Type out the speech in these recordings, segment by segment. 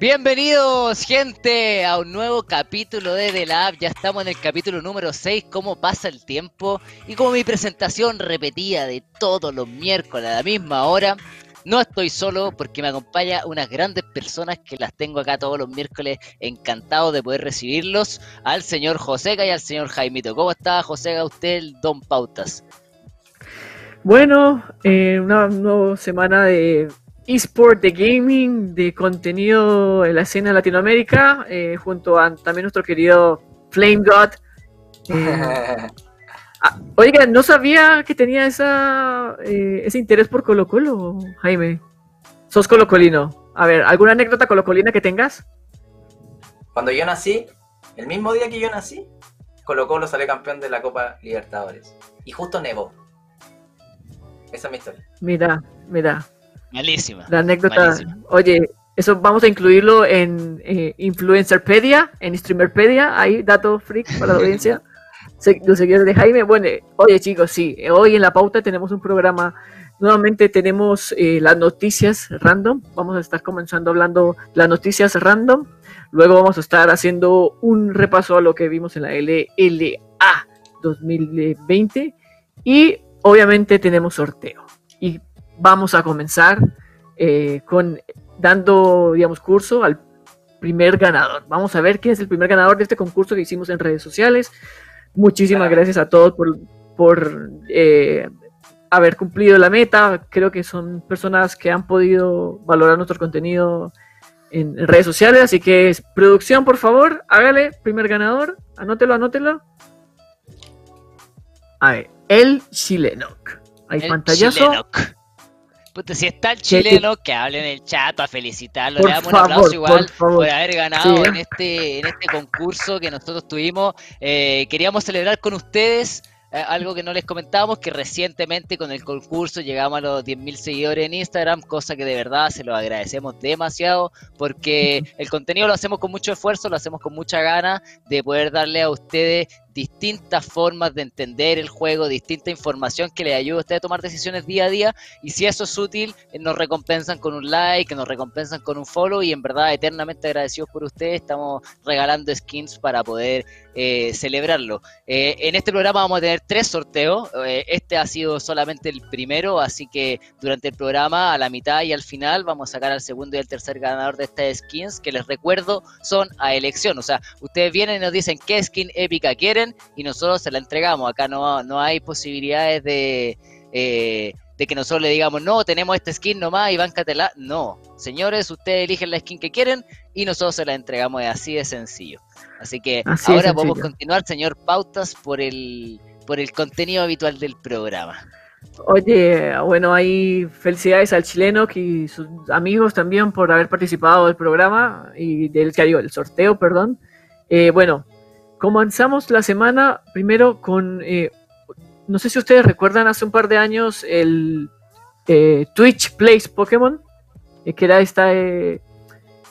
Bienvenidos, gente, a un nuevo capítulo de The Lab. Ya estamos en el capítulo número 6, cómo pasa el tiempo. Y como mi presentación repetida de todos los miércoles a la misma hora, no estoy solo porque me acompaña unas grandes personas que las tengo acá todos los miércoles. Encantado de poder recibirlos. Al señor Joseca y al señor Jaimito. ¿Cómo está, Joseca, usted, Don Pautas? Bueno, eh, una nueva semana de eSport, de gaming, de contenido en la escena de Latinoamérica, eh, junto a también nuestro querido Flame God. Eh, ah, oiga, no sabía que tenía esa, eh, ese interés por Colo Colo, Jaime. Sos colocolino. A ver, ¿alguna anécdota colocolina que tengas? Cuando yo nací, el mismo día que yo nací, Colo Colo salió campeón de la Copa Libertadores. Y justo nevó. Esa es mi historia. Mira, mira. Malísima. La anécdota. Oye, eso vamos a incluirlo en eh, Influencerpedia, en Streamerpedia. Ahí, dato freak para la audiencia. los seguidores de Jaime. Bueno, oye chicos, sí, hoy en la pauta tenemos un programa. Nuevamente tenemos eh, las noticias random. Vamos a estar comenzando hablando las noticias random. Luego vamos a estar haciendo un repaso a lo que vimos en la LLA 2020. Y obviamente tenemos sorteo. Y vamos a comenzar eh, con dando, digamos, curso al primer ganador. Vamos a ver quién es el primer ganador de este concurso que hicimos en redes sociales. Muchísimas gracias a todos por, por eh, haber cumplido la meta. Creo que son personas que han podido valorar nuestro contenido en, en redes sociales. Así que, producción, por favor, hágale, primer ganador. Anótelo, anótelo. A ver, el Chilenoc. Hay El pantallazo. Chilenoc. Puta, si está el chileno, que hable en el chat a felicitarlo. Por Le damos un aplauso igual por haber ganado Sí. en este en este concurso que nosotros tuvimos. Eh, queríamos celebrar con ustedes eh, algo que no les comentábamos, que recientemente con el concurso llegamos a los 10.000 seguidores en Instagram, cosa que de verdad se lo agradecemos demasiado, porque el contenido lo hacemos con mucho esfuerzo, lo hacemos con mucha gana de poder darle a ustedes distintas formas de entender el juego, distinta información que les ayude a ustedes a tomar decisiones día a día. Y si eso es útil, eh, nos recompensan con un like, nos recompensan con un follow. Y en verdad, eternamente agradecidos por ustedes. Estamos regalando skins para poder eh, celebrarlo. Eh, en este programa vamos a tener tres sorteos. Eh, este ha sido solamente el primero, así que durante el programa, a la mitad y al final, vamos a sacar al segundo y al tercer ganador de estas skins, que les recuerdo son a elección. O sea, ustedes vienen y nos dicen qué skin épica quieren y nosotros se la entregamos. Acá no, no hay posibilidades de, eh, de que nosotros le digamos, no, tenemos esta skin nomás y báncatela. No, señores, ustedes eligen la skin que quieren y nosotros se la entregamos. Es así de sencillo. Así que Así ahora podemos continuar, señor Pautas, por el, por el contenido habitual del programa. Oye, bueno, ahí felicidades al chileno y sus amigos también por haber participado del programa y del que digo, el sorteo, perdón. Eh, bueno, comenzamos la semana primero con, eh, no sé si ustedes recuerdan hace un par de años el eh, Twitch Plays Pokémon, eh, que era esta, eh,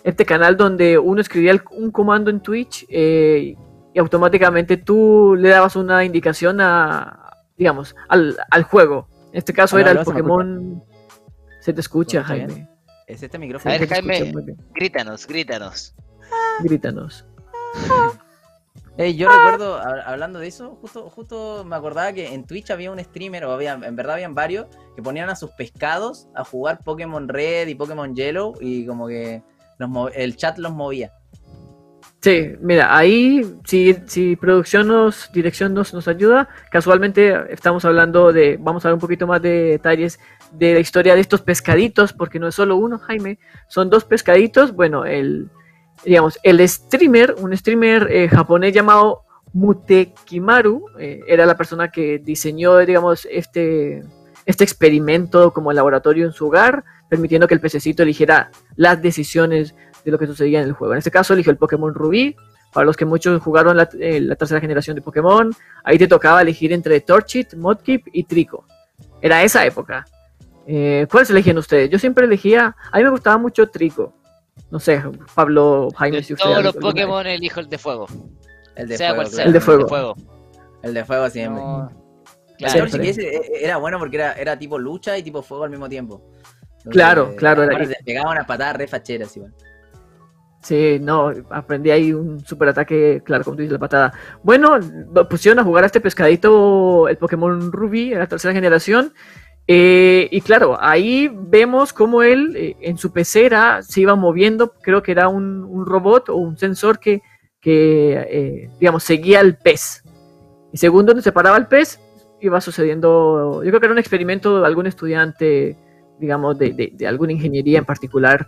este canal donde uno escribía el- un comando en Twitch eh, y automáticamente tú le dabas una indicación a, digamos, al, al juego. En este caso Hola, era el hola, ¿se me Pokémon. Se te escucha. Jaime. ¿Es este A micrófono? ver, Se te Jaime. Grítanos, grítanos. Grítanos. Ey, yo recuerdo, hab- hablando de eso, justo, justo me acordaba que en Twitch había un streamer, o había, en verdad habían varios, que ponían a sus pescados a jugar Pokémon Red y Pokémon Yellow y como que los el chat los movía. Sí, mira, ahí si, si producción nos, dirección nos, nos ayuda, casualmente estamos hablando de, vamos a ver un poquito más de detalles de la historia de estos pescaditos, porque no es solo uno, Jaime, son dos pescaditos, bueno, el, digamos, el streamer, un streamer eh, japonés llamado Mutekimaru, eh, era la persona que diseñó, digamos, este, este experimento como laboratorio en su hogar, permitiendo que el pececito eligiera las decisiones de lo que sucedía en el juego. En este caso eligió el Pokémon Rubí. Para los que muchos jugaron la, eh, la tercera generación de Pokémon, ahí te tocaba elegir entre Torchit, Mudkip y Trico. Era esa época. Eh, ¿Cuáles elegían ustedes? Yo siempre elegía. A mí me gustaba mucho Trico. No sé, Pablo, Jaime, De si ustedes. todos los. Pokémon elijo el de fuego. El de sea fuego. cual sea. claro. El de fuego. fuego. El de fuego siempre. No, El claro. Torchic ese, eh, era bueno porque era, era tipo lucha y tipo fuego al mismo tiempo. Entonces, Claro, claro, era- pegaba unas patadas re facheras igual. Sí, no, aprendí ahí un super ataque, claro, como tú dices, la patada. Bueno, pusieron a jugar a este pescadito, el Pokémon Ruby, en la tercera generación. Eh, y claro, ahí vemos cómo él eh, en su pecera se iba moviendo, creo que era un, un robot o un sensor que, que eh, digamos, seguía al pez. Y según donde se paraba el pez, iba sucediendo, yo creo que era un experimento de algún estudiante, digamos, de, de- de alguna ingeniería en particular,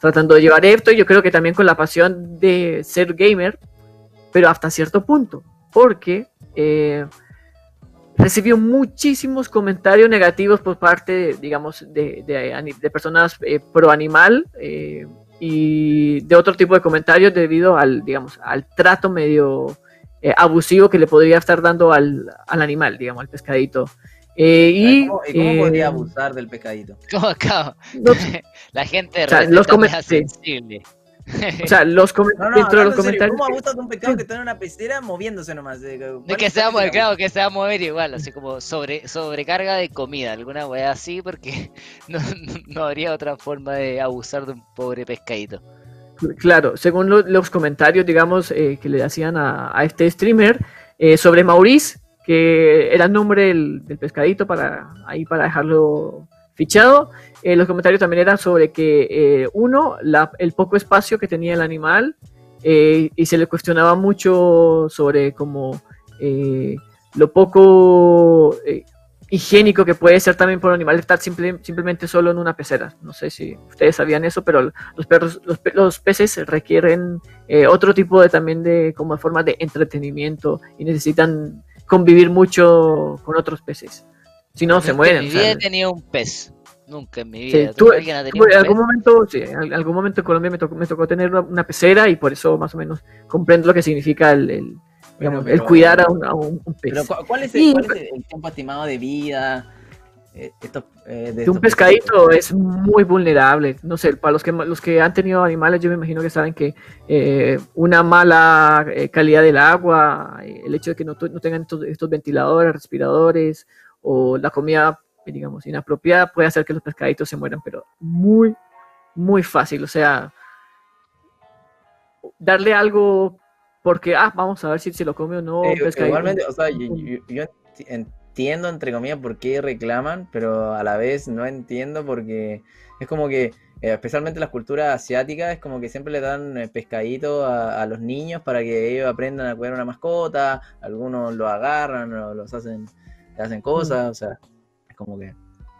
tratando de llevar esto, y yo creo que también con la pasión de ser gamer, pero hasta cierto punto, porque eh, recibió muchísimos comentarios negativos por parte, de, digamos, de, de ani- de personas eh, pro animal eh, y de otro tipo de comentarios debido al, digamos, al trato medio eh, abusivo que le podría estar dando al, al animal, digamos, al pescadito. Eh, y, ¿Cómo, cómo eh, podría abusar del pescadito? ¿Cómo acá? no- La gente de O sea, los sí. sensible. o sea, los comen- No, no, dentro de los comentarios... ¿cómo abusas de un pescado que está en una pecera moviéndose nomás? Eh, No ¿cuál es que se va a mover, claro, que se va a mover igual, así como sobre, sobrecarga de comida, alguna weá así, porque no, no habría otra forma de abusar de un pobre pescadito. Claro, según lo- los comentarios, digamos, eh, que le hacían a, a este streamer eh, sobre Maurice, que era el nombre del, del pescadito para ahí para dejarlo fichado. eh, los comentarios también eran sobre que eh, uno, la- el poco espacio que tenía el animal eh, y se le cuestionaba mucho sobre como lo poco higiénico que puede ser también por un animal estar simple- simplemente solo en una pecera. No sé si ustedes sabían eso, pero los perros, los, pe- los peces requieren otro tipo de también de como forma de entretenimiento y necesitan convivir mucho con otros peces. Si no, se mueren. En mi vida he tenido un pez. Nunca en mi Sí, vida. tú- ¿Alguien ha tú un en algún pez? momento, sí, en algún momento en Colombia me tocó, me tocó tener una, una pecera y por eso más o menos comprendo lo que significa el, el, digamos, pero- el cuidar a un, a un- un pez. Pero, ¿cu- ¿cuál, es el, Y- cuál es el tiempo estimado de vida? eh, estos, eh, de un pescadito es muy vulnerable. No sé, para los que, los que han tenido animales, yo me imagino que saben que eh, una mala eh, calidad del agua, eh, el hecho de que no, no tengan estos, estos ventiladores, respiradores, o la comida, digamos, inapropiada, puede hacer que los pescaditos se mueran, pero muy, muy fácil. O sea, darle algo porque, ah, vamos a ver si se lo come o no. Eh, pescadito. igualmente, o sea, yo, yo- yo enti- entiendo, entre comillas, por qué reclaman, pero a la vez no entiendo porque es como que, eh, especialmente las culturas asiáticas, es como que siempre le dan eh, pescadito a, a los niños para que ellos aprendan a cuidar una mascota, algunos lo agarran o los hacen, hacen cosas, o sea, es como que...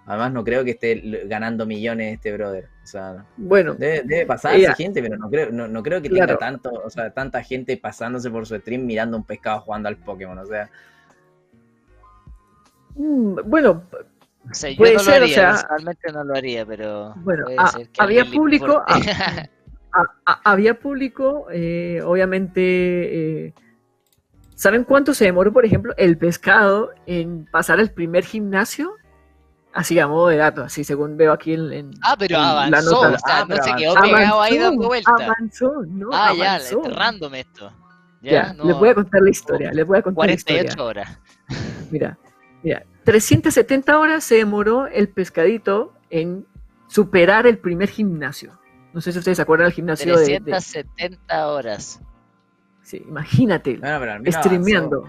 Además no creo que esté ganando millones este brother, o sea... Bueno, Debe, debe pasarse Ella- gente, pero no creo, no, no creo que Claro. tenga tanto, o sea, tanta gente pasándose por su stream mirando un pescado jugando al Pokémon, o sea, mm, bueno, O sea, yo Puede no ser, lo o sea- personalmente no lo haría, pero. Bueno, puede ah, ser que había público, ah, importe. a- a- había público, eh, obviamente. eh, ¿Saben cuánto se demoró, por ejemplo, el pescado en pasar el primer gimnasio? Así a modo de dato, así según veo aquí en, en- Ah, pero en la avanzó, nota. o sea, Ah, no se quedó avanzó. pegado ahí dando vueltas. avanzó, ¿no? Ah, ya, avanzó. es random esto. Ya, Ya, no, les voy a contar la historia, les voy a contar la 48 historia. horas. Mira, mira, 370 horas se demoró el pescadito en superar el primer gimnasio. No sé si ustedes se acuerdan del gimnasio de, de- 370 horas. Sí, imagínate, bueno, pero streameando.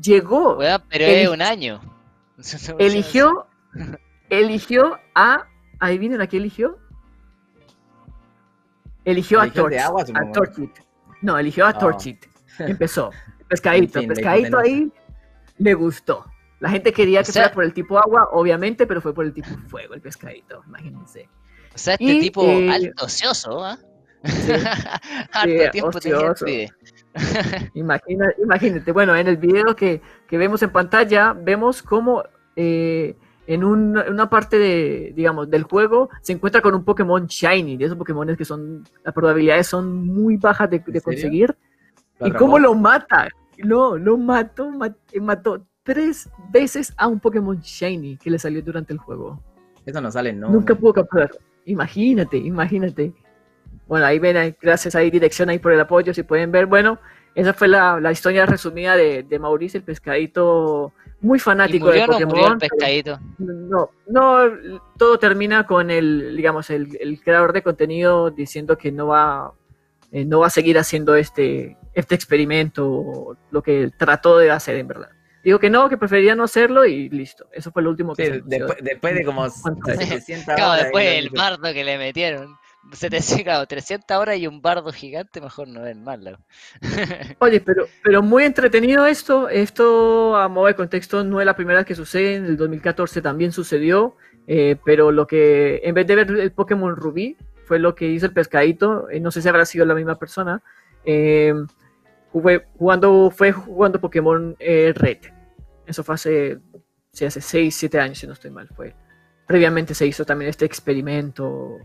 Llegó, pero es un año. eligió, eligió a, adivinen a qué eligió. Eligió a Eligió el de Torch, agua, a supongo. Torchit. No, eligió a Ah. Torchit. Empezó. Pescadito, En fin, la pescadito ahí le gustó. La gente quería O que sea- fuera por el tipo agua, obviamente, pero fue por el tipo fuego el pescadito, imagínense. O sea, este Y, tipo eh, alto ocioso, ¿ah? Sí. Harto Sí, tiempo tenía el ocioso. pibe. Imagina, imagínate, bueno, en el video que, que vemos en pantalla, vemos cómo eh, en un- una parte de, digamos, del juego se encuentra con un Pokémon Shiny, de esos Pokémon que son, las probabilidades son muy bajas de, conseguir. ¿Lo ¿Y cómo lo mata? No, lo mató, ma- eh, mató tres veces a un Pokémon Shiny que le salió durante el juego. Eso no sale, no. Nunca pudo capturar. Imagínate, imagínate. Bueno, ahí ven, ahí, gracias ahí, dirección ahí por el apoyo, si pueden ver. Bueno, esa fue la, la historia resumida de, de Mauricio, el pescadito muy ¿Y fanático de o no Pokémon. el pescadito? No, no, todo termina con el, digamos, el, el creador de contenido diciendo que no va, eh, no va a seguir haciendo este, este experimento, lo que trató de hacer en verdad. Dijo que no, que prefería no hacerlo y listo. Eso fue lo último que Sí, se después, después de como ¿Cuánto? 700 Claro, después ahí el lo- bardo que le metieron. 700, claro, 300 horas y un bardo gigante, mejor no ven mal. loco. Oye, pero, pero muy entretenido esto. Esto, a modo de contexto, no es la primera vez que sucede. En el 2014 también sucedió. eh, pero lo que, en vez de ver el Pokémon Rubí, fue lo que hizo el pescadito. eh, no sé si habrá sido la misma persona. eh, jugando, fue jugando Pokémon eh, Red. Eso fue hace, sí, hace 6, 7 años, si no estoy mal. Fue. Previamente se hizo también este experimento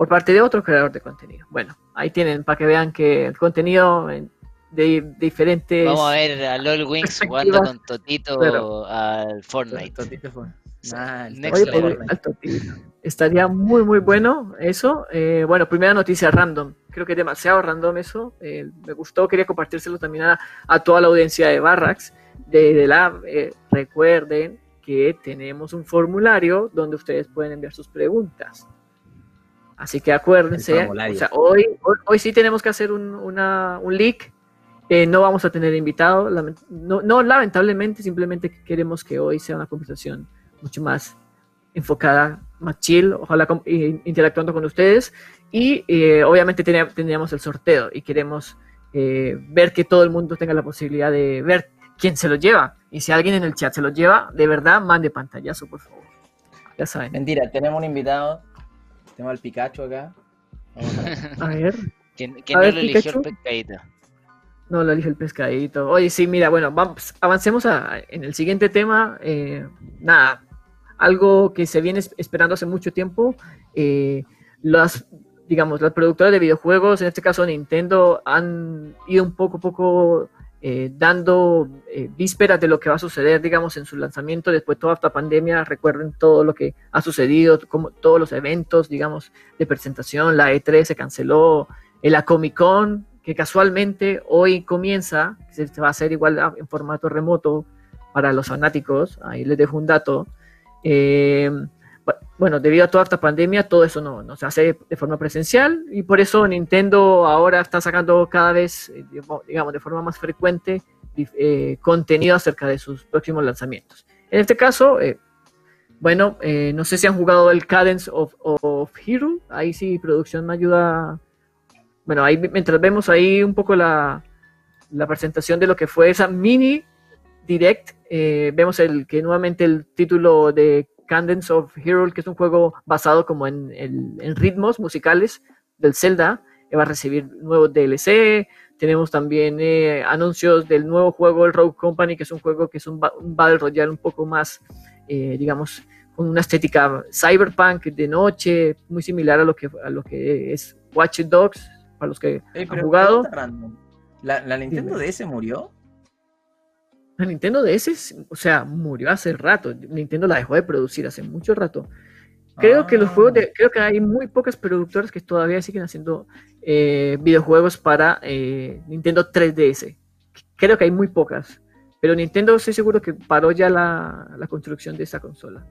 por parte de otro creador de contenido. Bueno, ahí tienen para que vean que el contenido en- de diferentes. Vamos a ver a LOL Wings jugando con Totito claro. al Fortnite. Totito fue. Ah, el Next Oye, Fortnite. Estaría muy, muy bueno eso. Eh, bueno, primera noticia random. Creo que es demasiado random eso. Eh, me gustó, quería compartírselo también a, a toda la audiencia de Barracks. De, de la, eh, recuerden que tenemos un formulario donde ustedes pueden enviar sus preguntas. Así que acuérdense, o sea, hoy, hoy, hoy sí tenemos que hacer un, una- un leak. Eh, no vamos a tener invitado, lament- no, no lamentablemente, simplemente queremos que hoy sea una conversación mucho más enfocada, más chill, ojalá com- i- interactuando con ustedes. Y eh, obviamente tendríamos el sorteo y queremos eh, ver que todo el mundo tenga la posibilidad de ver quién se lo lleva. Y si alguien en el chat se lo lleva, de verdad, mande pantallazo, por favor. Ya saben. Mentira, tenemos un invitado. Tenemos al Pikachu acá. Vamos a- A ver. ¿Quién, quién A no ver, lo eligió el pescadito? No lo elige el pescadito. Oye, sí, mira, bueno, vamos, avancemos a- en el siguiente tema. Eh, nada, algo que se viene es- esperando hace mucho tiempo. eh, las, digamos, las productoras de videojuegos, en este caso Nintendo, han ido un poco poco eh, dando eh, vísperas de lo que va a suceder, digamos, en su lanzamiento después de toda esta pandemia. Recuerden todo lo que ha sucedido, como todos los eventos, digamos, de presentación. La E3 se canceló, la Comic Con, que casualmente hoy comienza, se va a hacer igual en formato remoto para los fanáticos, ahí les dejo un dato. Eh, bueno, debido a toda esta pandemia, todo eso no, se hace de forma presencial y por eso Nintendo ahora está sacando cada vez, eh, digamos- de forma más frecuente eh, contenido acerca de sus próximos lanzamientos. En este caso, eh, bueno, no sé si han jugado el Cadence of, Hero, ahí sí producción me ayuda bueno, ahí mientras vemos ahí un poco la, la presentación de lo que fue esa mini direct, vemos el que nuevamente el título de Cadence of Hero, que es un juego basado como en, en ritmos musicales del Zelda, que va a recibir nuevos DLC. Tenemos también eh, anuncios del nuevo juego, el Rogue Company, que es un juego que es un, ba- un Battle Royale un poco más, eh, digamos, con una estética cyberpunk de noche, muy similar a lo que, a lo que es Watch Dogs, para los que Eh, han jugado. ¿La, la Nintendo. DS murió? La Nintendo DS, o sea, murió hace rato. Nintendo la dejó de producir hace mucho rato. Creo que los Ah. juegos de, creo que hay muy pocas productoras que todavía siguen haciendo eh, videojuegos para eh, Nintendo 3DS. Creo que hay muy pocas. Pero Nintendo estoy seguro que paró ya la, la construcción de esa consola.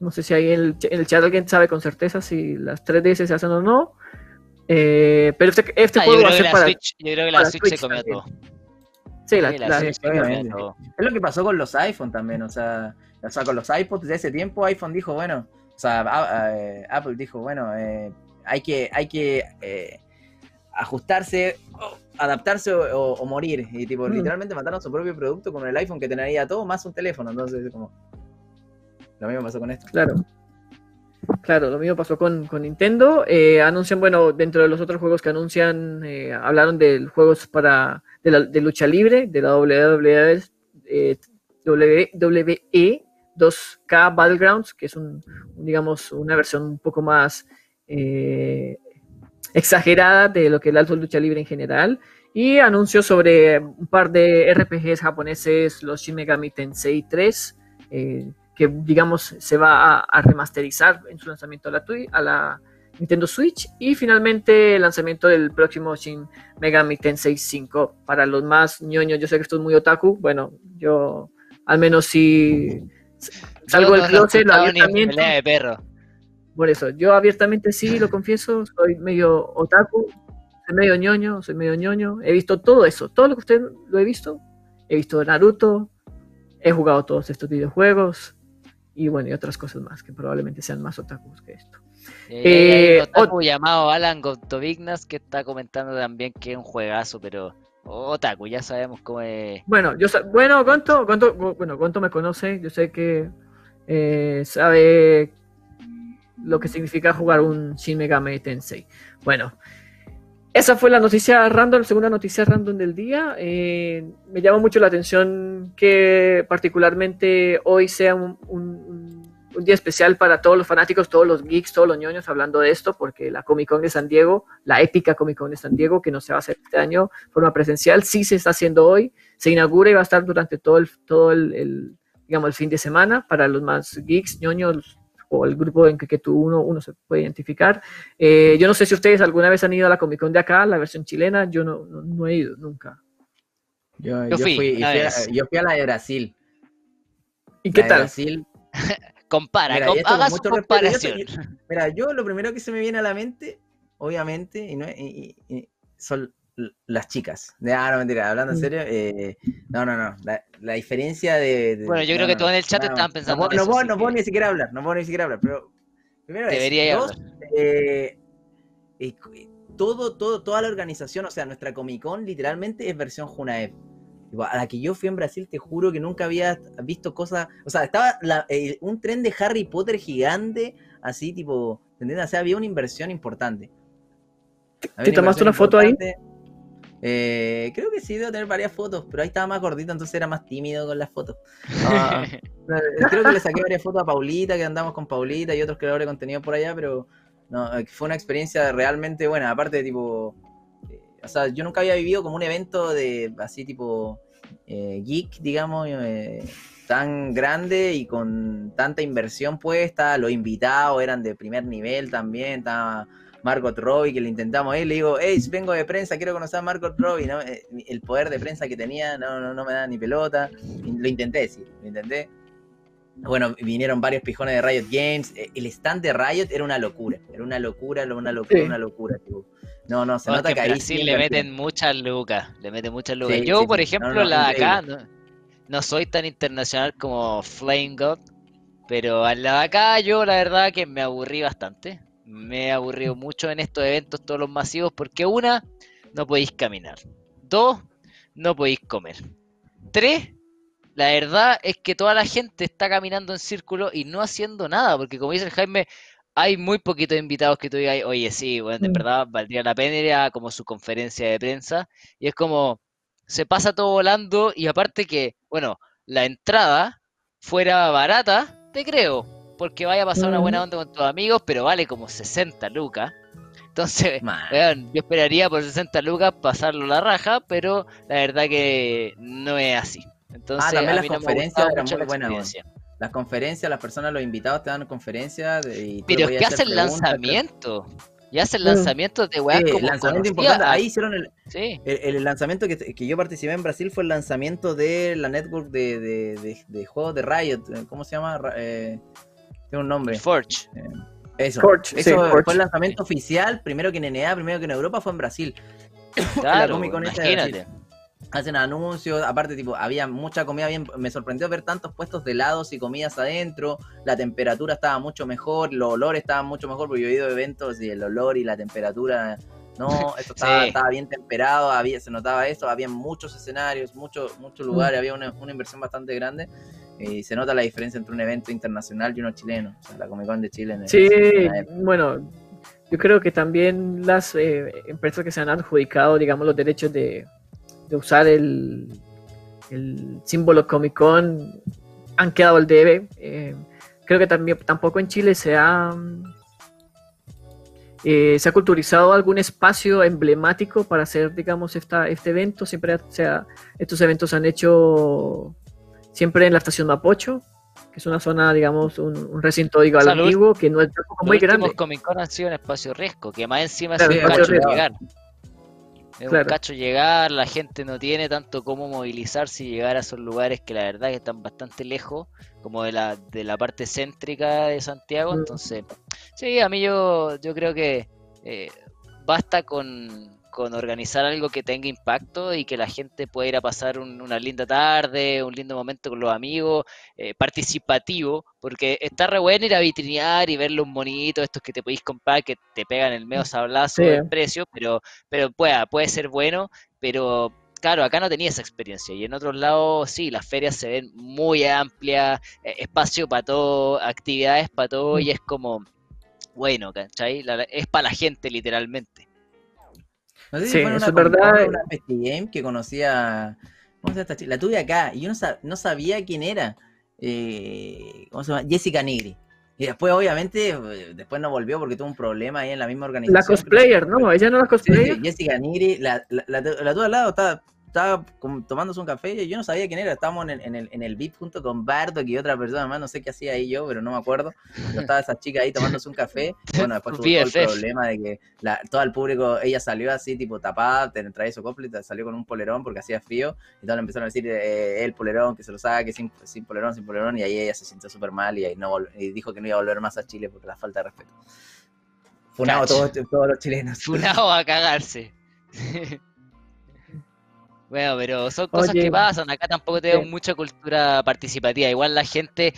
No sé si ahí en el, en el chat alguien sabe con certeza si las 3DS se hacen o no. Eh, pero este, este Ah, yo, juego va a que ser la para. Switch, yo creo que la Switch se comió todo. Sí, la, Sí, la la- Switch se comió obviamente. todo. Es lo que pasó con los iPhone también, o sea, o sea, con los iPods de ese tiempo, iPhone dijo, bueno, o sea, a- eh, Apple dijo, bueno, eh, hay que, hay que eh, ajustarse, adaptarse o, o- o morir. Y tipo, Mm. literalmente mataron su propio producto con el iPhone que tenía todo, más un teléfono. Entonces, como. Lo mismo pasó con esto. Claro. Claro, lo mismo pasó con, con Nintendo. Eh, anuncian, bueno, dentro de los otros juegos que anuncian, eh, hablaron de juegos para de, la, de lucha libre, de la WWE, eh, WWE 2K Battlegrounds, que es un, digamos, una versión un poco más eh, exagerada de lo que es la lucha libre en general. Y anunció sobre un par de RPGs japoneses, los Shin Megami Tensei 3, eh, que digamos se va a, a, remasterizar en su lanzamiento a la, a la, Nintendo Switch y finalmente el lanzamiento del próximo Shin Megami Tensei 5 para los más ñoños, yo sé que esto es muy otaku, bueno, yo Al menos si salgo del no- closet, lo abiertamente. pelea de perro. Por eso, yo abiertamente sí, lo confieso, soy medio otaku, soy medio ñoño, soy medio ñoño. He visto todo eso, todo lo que usted lo he visto. He visto Naruto, he jugado todos estos videojuegos y bueno, y otras cosas más que probablemente sean más otakus que esto. Eh, Eh, otaku llamado Alan Gotovignas que está comentando también que es un juegazo, pero otaku, ya sabemos cómo es. Bueno, yo bueno, Gonto, Gonto, bueno, Gonto me conoce, yo sé que eh, sabe lo que significa jugar un Shin Megami Tensei. Bueno, esa fue la noticia random, segunda noticia random del día. Eh, me llama mucho la atención que particularmente hoy sea un, un- un día especial para todos los fanáticos, todos los geeks, todos los ñoños hablando de esto, porque la Comic Con de San Diego, la épica Comic Con de San Diego, que no se va a hacer este año de forma presencial, sí se está haciendo hoy, se inaugura y va a estar durante todo el, todo el, el, digamos, el fin de semana para los más geeks, ñoños o el grupo en que, que tú uno, uno se puede identificar. Eh, yo no sé si ustedes alguna vez han ido a la Comic Con de acá, la versión chilena, yo no, no, no he ido nunca. Yo, Yo yo fui a, yo fui a la de Brasil. ¿Y qué de tal? Brasil. Compara, Mira, com- y esto con haga su mucho respeto, yo comparación. Mira, yo lo primero que se me viene a la mente, obviamente, y no, es- y- y- y son las chicas. Ah, no, mentira, hablando en Mm. serio, eh, no, no, no, la, la diferencia de, de- Bueno, yo no, creo que no, todos en el chat no, estaban no, pensando No, en no, eso, no puedo ni siquiera hablar, no puedo ni siquiera hablar, pero primero es, Debería dos, eh, eh, todo, todo, toda la organización, o sea, nuestra Comic Con literalmente es versión Junaev. A la que yo fui en Brasil, te juro que nunca había visto cosas. O sea, estaba la- eh, un tren de Harry Potter gigante, así, tipo. ¿Entiendes? O sea, había una inversión importante. Había ¿Te tomaste una foto ahí? Eh, creo que sí, debo tener varias fotos, pero ahí estaba más gordito, entonces era más tímido con las fotos. Ah, eh, creo que le saqué varias fotos a Paulita, que andamos con Paulita y otros creadores de contenido por allá, pero no, eh, fue una experiencia realmente buena. Aparte, tipo, eh, o sea, yo nunca había vivido como un evento de así tipo eh, geek, digamos, eh, tan grande y con tanta inversión puesta. Los invitados eran de primer nivel también. Estaba Margot Robbie, que le intentamos ir, le digo, hey, vengo de prensa, quiero conocer a Margot Robbie, ¿no? Eh, El poder de prensa que tenía no, no, no me da ni pelota. Lo intenté decir, lo intenté. Bueno, vinieron varios pijones de Riot Games. Eh, El stand de Riot era una locura. Era una locura, una locura, Sí. una locura. tipo. No, no, se No, es nota que ahí sí le meten muchas lucas, le meten muchas lucas. Sí, Yo, sí, por sí. ejemplo, No, no, la de acá no soy tan internacional como Flame God, pero a la de acá yo la verdad que me aburrí bastante. Me he aburrido mucho en estos eventos, todos los masivos, porque una, no podéis caminar. Dos, no podéis comer. Tres, la verdad es que toda la gente está caminando en círculo y no haciendo nada, porque como dice el Jaime, hay muy poquitos invitados que tú digas, oye, sí, bueno, de Mm. verdad valdría la pena ir a como su conferencia de prensa. Y es como, se pasa todo volando y aparte que, bueno, la entrada fuera barata, te creo, porque vaya a pasar una buena Mm. onda con tus amigos, pero vale como 60 lucas. Entonces, weón, yo esperaría por 60 lucas pasarlo la raja, pero la verdad que no es así. Entonces, Ah, también las no conferencias eran muy la buenas. Las conferencias, las personas, los invitados te dan conferencias. Y Pero es que hacen preguntas, lanzamiento. Y hacen Mm. lanzamientos de weas Sí, como lanzamiento importante. Ahí hicieron el, Sí. el, el lanzamiento que, que yo participé en Brasil fue el lanzamiento de la network de, de, de- de juegos de Riot. ¿Cómo se llama? Eh, tiene un nombre. Forge. Eso. Forge, Eso sí, Forge. fue el lanzamiento oficial. Primero que en NA, primero que en Europa, fue en Brasil. Claro, Comic Con esta de imagínate. Hacen anuncios, aparte tipo, había mucha comida bien, me sorprendió ver tantos puestos de helados y comidas adentro, la temperatura estaba mucho mejor, los olores estaban mucho mejor, porque yo he ido a eventos y el olor y la temperatura, no, esto estaba, Sí. estaba bien temperado, había, se notaba eso, había muchos escenarios, muchos muchos lugares, había una, una inversión bastante grande y se nota la diferencia entre un evento internacional y uno chileno, o sea, la Comic Con de Chile. en- Sí, en bueno, yo creo que también las eh, empresas que se han adjudicado, digamos, los derechos de, de usar el, el símbolo Comic Con han quedado al debe. Eh, creo que también tampoco en Chile se ha eh, se ha culturizado algún espacio emblemático para hacer, digamos, esta, este evento. Siempre se ha- estos eventos se han hecho siempre en la estación Mapocho, que es una zona, digamos, un, un recinto digo, O sea, antiguo, que no es Los muy grande. Comic Con han sido en espacio riesgo, que más encima Claro, un espacio cacho riesgo. llegar. Es Claro. un cacho llegar, la gente no tiene tanto cómo movilizarse y llegar a esos lugares que la verdad que están bastante lejos, como de la, de la parte céntrica de Santiago. Mm. Entonces, sí, a mí yo, yo creo que eh, basta con, con organizar algo que tenga impacto y que la gente pueda ir a pasar un- una linda tarde, un lindo momento con los amigos, eh, participativo, porque está re bueno ir a vitrinear y ver los monitos, estos que te podéis comprar, que te pegan el medio sablazo Sí. del precio, pero, pero pueda, puede ser bueno, pero claro, acá no tenía esa experiencia y en otros lados sí, las ferias se ven muy amplias, eh, espacio para todo, actividades para todo y es como, bueno, ¿cachai? La- es para la gente literalmente. No sé si Sí, fue una es verdad. Una Festigame que conocía. ¿Cómo se llama esta chica? La tuve acá y yo no, sab- no sabía quién era. Eh, ¿Cómo se llama? Jessica Nigri. Y después, obviamente, eh, después no volvió porque tuvo un problema ahí en la misma organización. La cosplayer, ¿no? Ella no Sí, sí, cosplayer. Jessica Nigri, la, la, la, la tuve al lado, estaba, estaba tomándose un café y yo no sabía quién era. Estábamos en el, en el, en el VIP junto con Bardo y otra persona más, no sé qué hacía ahí yo, pero no me acuerdo. Pero estaba esa chica ahí tomándose un café. Bueno, después tuvo el problema de que la, todo el público, ella salió así, tipo tapada, traía su copla, salió con un polerón porque hacía frío. Y todos le empezaron a decir eh, el polerón, que se lo saque, sin, sin polerón, sin polerón. Y ahí ella se sintió súper mal y, ahí no y dijo que no iba a volver más a Chile porque la falta de respeto. Funado todos, todos los chilenos. Funado a cagarse. Bueno, pero son cosas Oye, que pasan. Acá tampoco tenemos mucha cultura participativa. Igual la gente.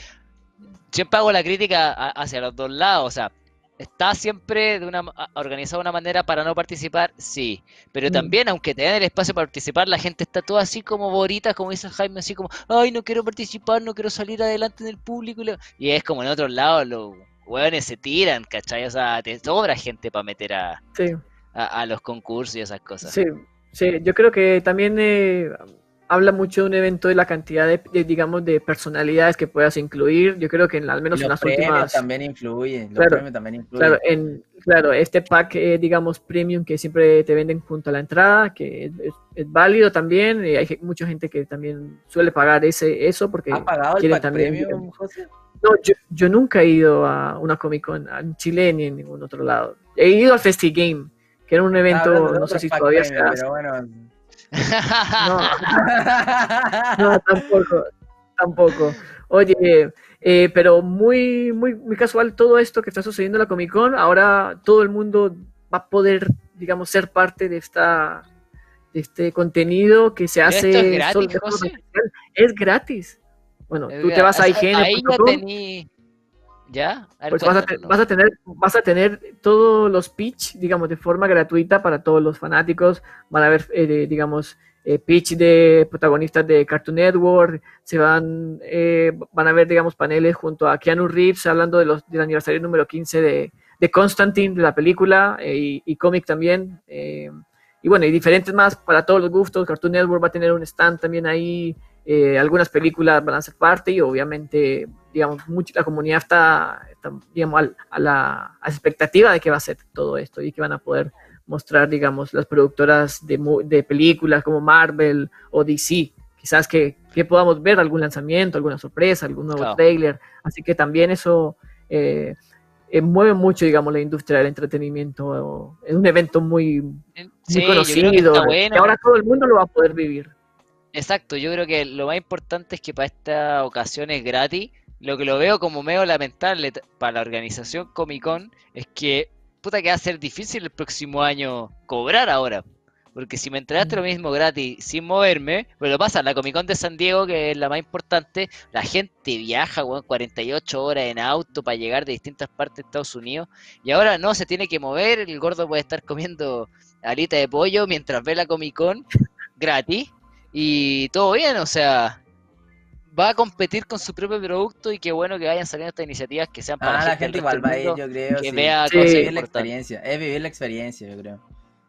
Siempre hago la crítica hacia los dos lados. O sea, está siempre de una, organizado de una manera para no participar, sí. Pero Mm. también, aunque te den el espacio para participar, la gente está toda así como borita, como dice Jaime, así como, ay, no quiero participar, no quiero salir adelante en el público. Y, es como en otros lados, los hueones se tiran, ¿cachai? O sea, te sobra gente para meter a, Sí. a, a los concursos y esas cosas. Sí, sí, yo creo que también eh, habla mucho de un evento de la cantidad de, de, digamos, de personalidades que puedas incluir. Yo creo que en, al menos en las últimas, también influyen. Los Claro, premios también influyen. claro, en, claro, este pack, eh, digamos, premium que siempre te venden junto a la entrada, que es, es- es válido también. hay mucha gente que también suele pagar ese eso porque ¿Has pagado el pack también, premium, digamos, José? No, yo, yo nunca he ido a una Comic Con en Chile ni en ningún otro lado. He ido al Festigame, que era un Estaba evento, no sé si todavía se hace. pero bueno. No, no, tampoco, tampoco. Oye, eh, pero muy, muy, muy casual todo esto que está sucediendo en la Comic Con. Ahora todo el mundo va a poder, digamos, ser parte de esta de este contenido que se ¿Pero hace esto es gratis, solo José? Es gratis. Bueno, Es tú te vas a sea, Ahí ya tení... ¿Ya? A ver, pues vas a, vas a tener vas a tener todos los pitch, digamos, de forma gratuita para todos los fanáticos. Van a ver, eh, digamos, eh, pitch de protagonistas de Cartoon Network. Se van, eh, van a ver, digamos, paneles junto a Keanu Reeves hablando de los, del aniversario número 15 de, de Constantine, de la película, eh, y, y cómic también. eh, y bueno, y diferentes más para todos los gustos. Cartoon Network va a tener un stand también ahí. Eh, algunas películas van a ser parte y obviamente, digamos, mucho, la comunidad está, está, digamos, al- a, la, a la expectativa de que va a ser todo esto y que van a poder mostrar, digamos, las productoras de, de películas como Marvel o DC. Quizás que, que podamos ver algún lanzamiento, alguna sorpresa, algún nuevo Claro. trailer. Así que también eso eh, eh, mueve mucho, digamos, la industria del entretenimiento. Es un evento muy, muy Sí, que conocido. que bueno. ahora todo el mundo lo va a poder vivir. Exacto, yo creo que lo más importante es que para esta ocasión es gratis. Lo que lo veo como medio lamentable para la organización Comic Con es que, puta, que va a ser difícil el próximo año cobrar ahora. Porque si me entregaste lo mismo gratis sin moverme, pues lo pasa, la Comic Con de San Diego, que es la más importante, la gente viaja, weón, 48 horas en auto para llegar de distintas partes de Estados Unidos. Y ahora no, se tiene que mover, el gordo puede estar comiendo alita de pollo mientras ve la Comic Con gratis. Y todo bien, o sea, va a competir con su propio producto y qué bueno que vayan saliendo estas iniciativas que sean para Ah, la la gente, igual va a ir, yo creo. mundo, que sí. vea Sí. cosas vivir la experiencia, es vivir la experiencia, yo creo.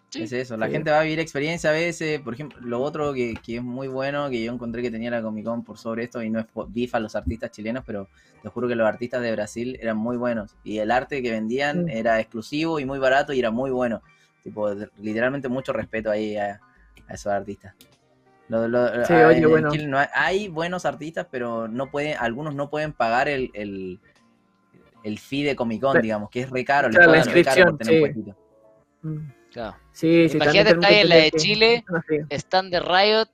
Sí. Es eso, la Sí. gente va a vivir experiencia a veces. Por ejemplo, lo otro que, que es muy bueno, que yo encontré que tenía la Comic Con por sobre esto, y no es beef a los artistas chilenos, pero te juro que los artistas de Brasil eran muy buenos. Y el arte que vendían era exclusivo y muy barato y era muy bueno. Tipo, literalmente mucho respeto ahí a, a esos artistas. Lo- lo- Sí, a- oye, en- en bueno. Chile no hay, hay buenos artistas, pero no pueden, algunos no pueden pagar el, el, el fee de Comic Con, digamos, que es re caro. claro, la cobran re caro por inscripción, tener un sí. Mm. Claro. Sí, sí, Imagínate, está ahí en la de Chile, que- stand de Riot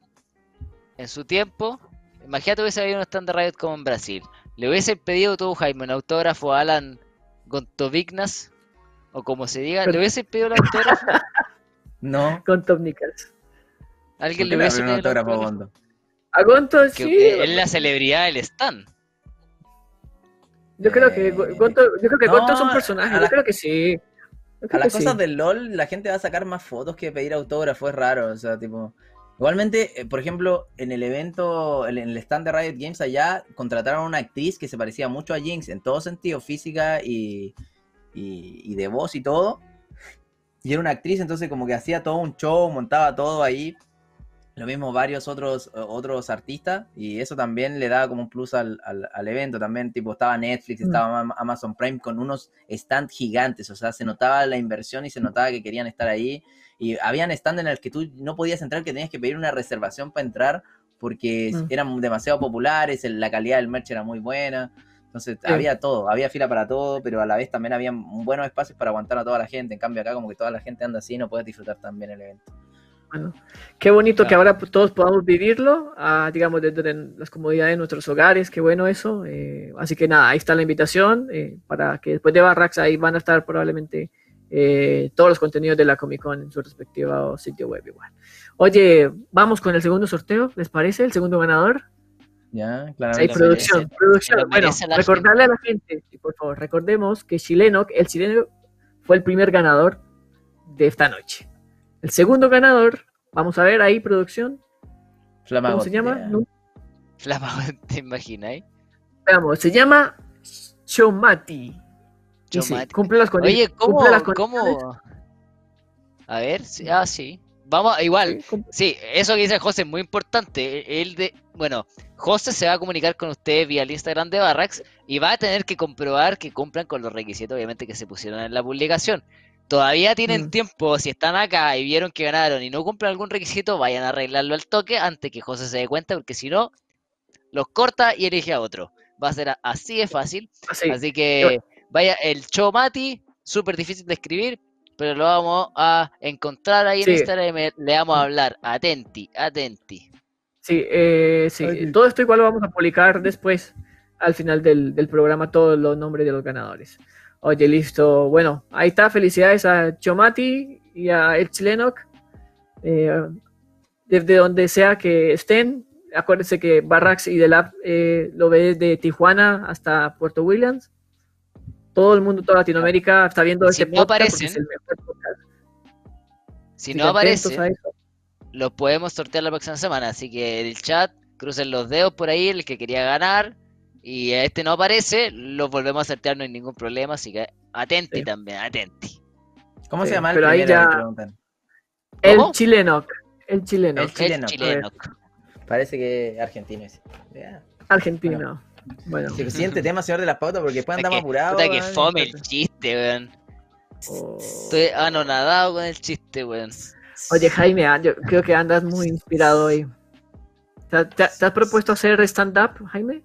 en su tiempo. Imagínate hubiese habido un stand de Riot como en Brasil. Le hubiese pedido tú, Jaime, un autógrafo a Alan Gontovignas, o como se diga, le hubiese pedido el autógrafo. No. Con Tom Nichols. Alguien ¿Por le hubiese un autógrafo a. Gondo? A Gonto, sí. que es la celebridad del stand. Yo creo que Eh, Go- Gonto, yo creo que no, Gonto es un personaje. Yo creo que sí. A las sí. cosas del LOL, la gente va a sacar más fotos que pedir autógrafo, es raro, o sea, tipo... Igualmente, eh, por ejemplo, en el evento, en el stand de Riot Games allá, contrataron a una actriz que se parecía mucho a Jinx en todo sentido, física y, y, y de voz y todo. Y era una actriz, entonces como que hacía todo un show, montaba todo ahí. Lo mismo varios otros, otros artistas, y eso también le daba como un plus al, al- al evento. También, tipo, estaba Netflix, Mm. estaba Am- Amazon Prime con unos stands gigantes, o sea, se notaba la inversión y se notaba que querían estar ahí. Y habían stands en el que tú no podías entrar, que tenías que pedir una reservación para entrar, porque Mm. eran demasiado populares, la calidad del merch era muy buena. Entonces Sí. había todo, había fila para todo, pero a la vez también había buenos espacios para aguantar a toda la gente. En cambio acá como que toda la gente anda así y no puedes disfrutar tan bien el evento. Bueno, qué bonito que Claro. ahora todos podamos vivirlo, ah, digamos, desde de las comodidades de nuestros hogares, qué bueno eso. eh, así que nada, ahí está la invitación eh, para que después de Barracks ahí van a estar probablemente eh, todos los contenidos de la Comic Con en su respectivo sitio web igual. Oye, vamos con el segundo sorteo, ¿les parece? El segundo ganador. Ya, claramente. lo producción, merece, producción. Bueno, recordarle a la gente, por favor, recordemos que Chileno, el chileno fue el primer ganador de esta noche. El segundo ganador, vamos a ver ahí, producción, ¿cómo se llama? No, ¿te imagináis? Veamos, se llama Chomati. Sí, Chomati. cumple las condi- Oye, ¿cómo? cumple las condiciones. ¿Cómo? A ver, sí, ah, sí. Vamos, igual, Sí, eso que dice José es muy importante. El de, bueno, José se va a comunicar con ustedes vía el Instagram de Barracks y va a tener que comprobar que cumplan con los requisitos, obviamente, que se pusieron en la publicación. Todavía tienen Mm. tiempo, si están acá y vieron que ganaron y no cumplen algún requisito, vayan a arreglarlo al toque antes que José se dé cuenta, porque si no, los corta y elige a otro. Va a ser así de fácil. así. Así que vaya, el Chomati, súper difícil de escribir, pero lo vamos a encontrar ahí Sí. en Instagram y le vamos a hablar. Atenti, atenti. Sí, eh, sí, todo esto igual lo vamos a publicar después, al final del, del programa, todos los nombres de los ganadores. Oye, listo. Bueno, ahí está. Felicidades a Chomati y a El Chilenoc. Eh, desde donde sea que estén. Acuérdense que Barracks y The Lab eh, lo ve desde Tijuana hasta Puerto Williams. Todo el mundo, toda Latinoamérica está viendo Si este no podcast porque es aparecen, el mejor podcast. Si no que atentos aparece, a eso. lo podemos sortear la próxima semana. Así que el chat, crucen los dedos por ahí, el que quería ganar. Y a este no aparece, lo volvemos a sortear, no hay ningún problema. Así que atenti Sí. también, atenti. ¿Cómo Sí, se llama el pero ahí ya-. El ¿Cómo? Chilenoc. El Chilenoc. El chileno. El chileno. Parece que argentino es. Argentino. Bueno. Sí, Siguiente tema, señor de las pautas, porque después andamos apurados. puta que fome el chiste, weón. Oh. Estoy anonadado con el chiste, weón. Oye, Jaime, ah, yo creo que andas muy inspirado hoy. ¿Te, te- te has propuesto hacer stand-up, Jaime?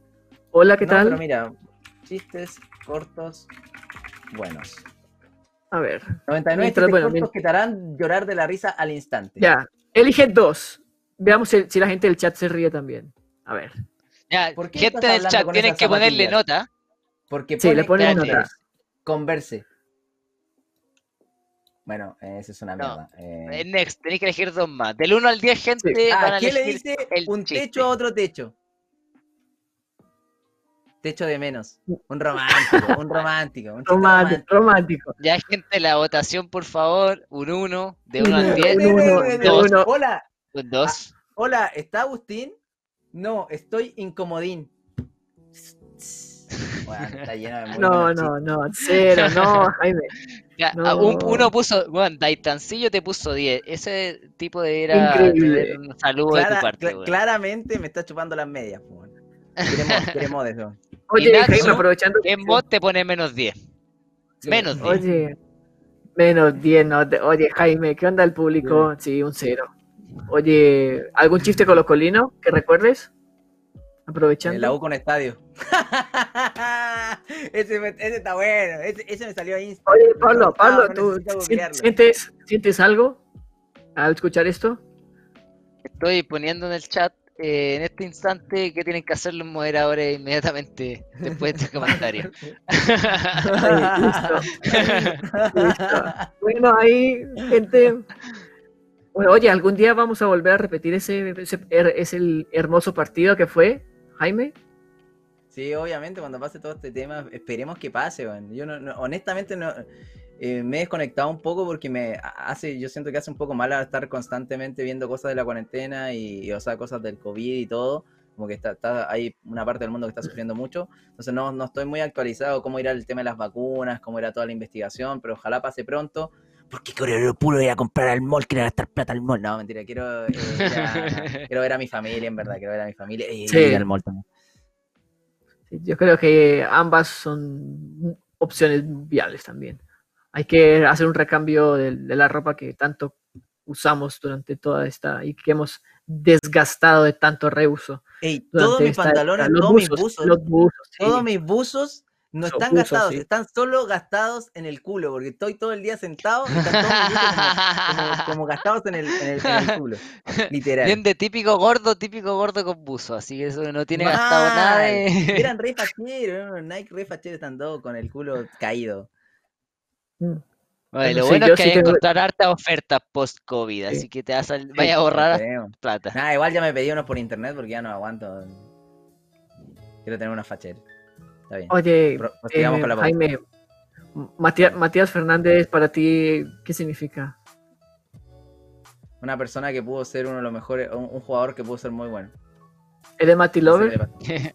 Hola, ¿qué No, tal? pero mira, chistes cortos, buenos. A ver, 99 Mientras, chistes bueno, cortos que te harán llorar de la risa al instante. ya. Elige dos. Veamos si, si la gente del chat se ríe también. A ver. Ya, ¿Por qué gente del chat, tienen que ponerle nota. Porque Sí, le pone ponen nota. Converse. Bueno, eh, eso es una mierda. eh. Eh, Next, tenéis que elegir dos más. Del 1 al 10, gente, Sí. van Ah, a ¿qué le dice el un chiste. techo a otro techo? Techo de menos. Un romántico, un romántico. Un Romántico, romántico. Ya, gente, la votación, por favor. Un 1, de 1 Uno, al 10. uno, uno, romántico. de uno. Hola, Un 2. hola, ¿está Agustín? No, estoy incomodín. Bueno, está lleno de No, no, no, cero, no, Jaime. Ya, No. ah, un- uno puso, bueno, Daitancillo te puso 10. Ese tipo debería Increíble. tener un saludo Clara- de tu parte. cla- weón. claramente me está chupando las medias. bueno. Queremos, queremos de eso. Oye, Nacho, Jaime, aprovechando. En mod te pone menos 10. Sí. Menos 10. Oye, menos 10, no te- Oye, Jaime, ¿qué onda el público? Sí, un cero. Oye, ¿algún chiste colocolino que recuerdes? Aprovechando. La U con estadio. ese, me- ese está bueno. Ese, ese me salió a Instagram. Oye, Pablo, Pablo, ¿tú sientes, sientes algo al escuchar esto? Estoy poniendo en el chat eh, en este instante que tienen que hacer los moderadores inmediatamente después de este comentario. Ahí, listo. Listo. Bueno, ahí, gente. Bueno, oye, algún día vamos a volver a repetir ese, ese, ese el hermoso partido que fue, Jaime. Sí, obviamente, cuando pase todo este tema, esperemos que pase, weón. Yo no, no- honestamente no, eh, me he desconectado un poco porque me hace, yo siento que hace un poco mal estar constantemente viendo cosas de la cuarentena y, y, o sea, cosas del COVID y todo. Como que está, está- hay una parte del mundo que está sufriendo mucho. Entonces no, no estoy muy actualizado cómo irá el tema de las vacunas, cómo irá toda la investigación, pero ojalá pase pronto. Porque quiero puro ir a comprar al mall, quiero gastar plata al mall. No, mentira, quiero, eh, a- quiero ver a mi familia, en verdad, quiero ver a mi familia y Sí. ir al mall también. Sí, Yo creo que ambas son opciones viables también. Hay que hacer un recambio de, de la ropa que tanto usamos durante toda esta y que hemos desgastado de tanto reuso. Ey, todos mis pantalones, todos mis buzos, los buzos, sí. todos mis buzos no Los están buzos, gastados, sí. están solo gastados en el culo, porque estoy todo el día sentado y están todos como, como- como gastados en el, en, el, en el culo. Literal. Bien de típico gordo, típico gordo con buzo, así que eso no tiene gastado nada de... Eran re. Nike re facheros están todos con el culo caído. Mm. Bueno, lo sí, bueno es que sí hay que encontrar hartas ofertas post-COVID, Sí. así que te vas a, vaya a ahorrar plata. Nada, igual ya me pedí unos por internet porque ya no aguanto. Quiero tener una fachera. Está bien. Oye, Pro- eh, con la pauta. Jaime, Matías, Matías Fernández, para ti, ¿qué significa? Una persona que pudo ser uno de los mejores, un, un jugador que pudo ser muy bueno. ¿Eres Mati Lover?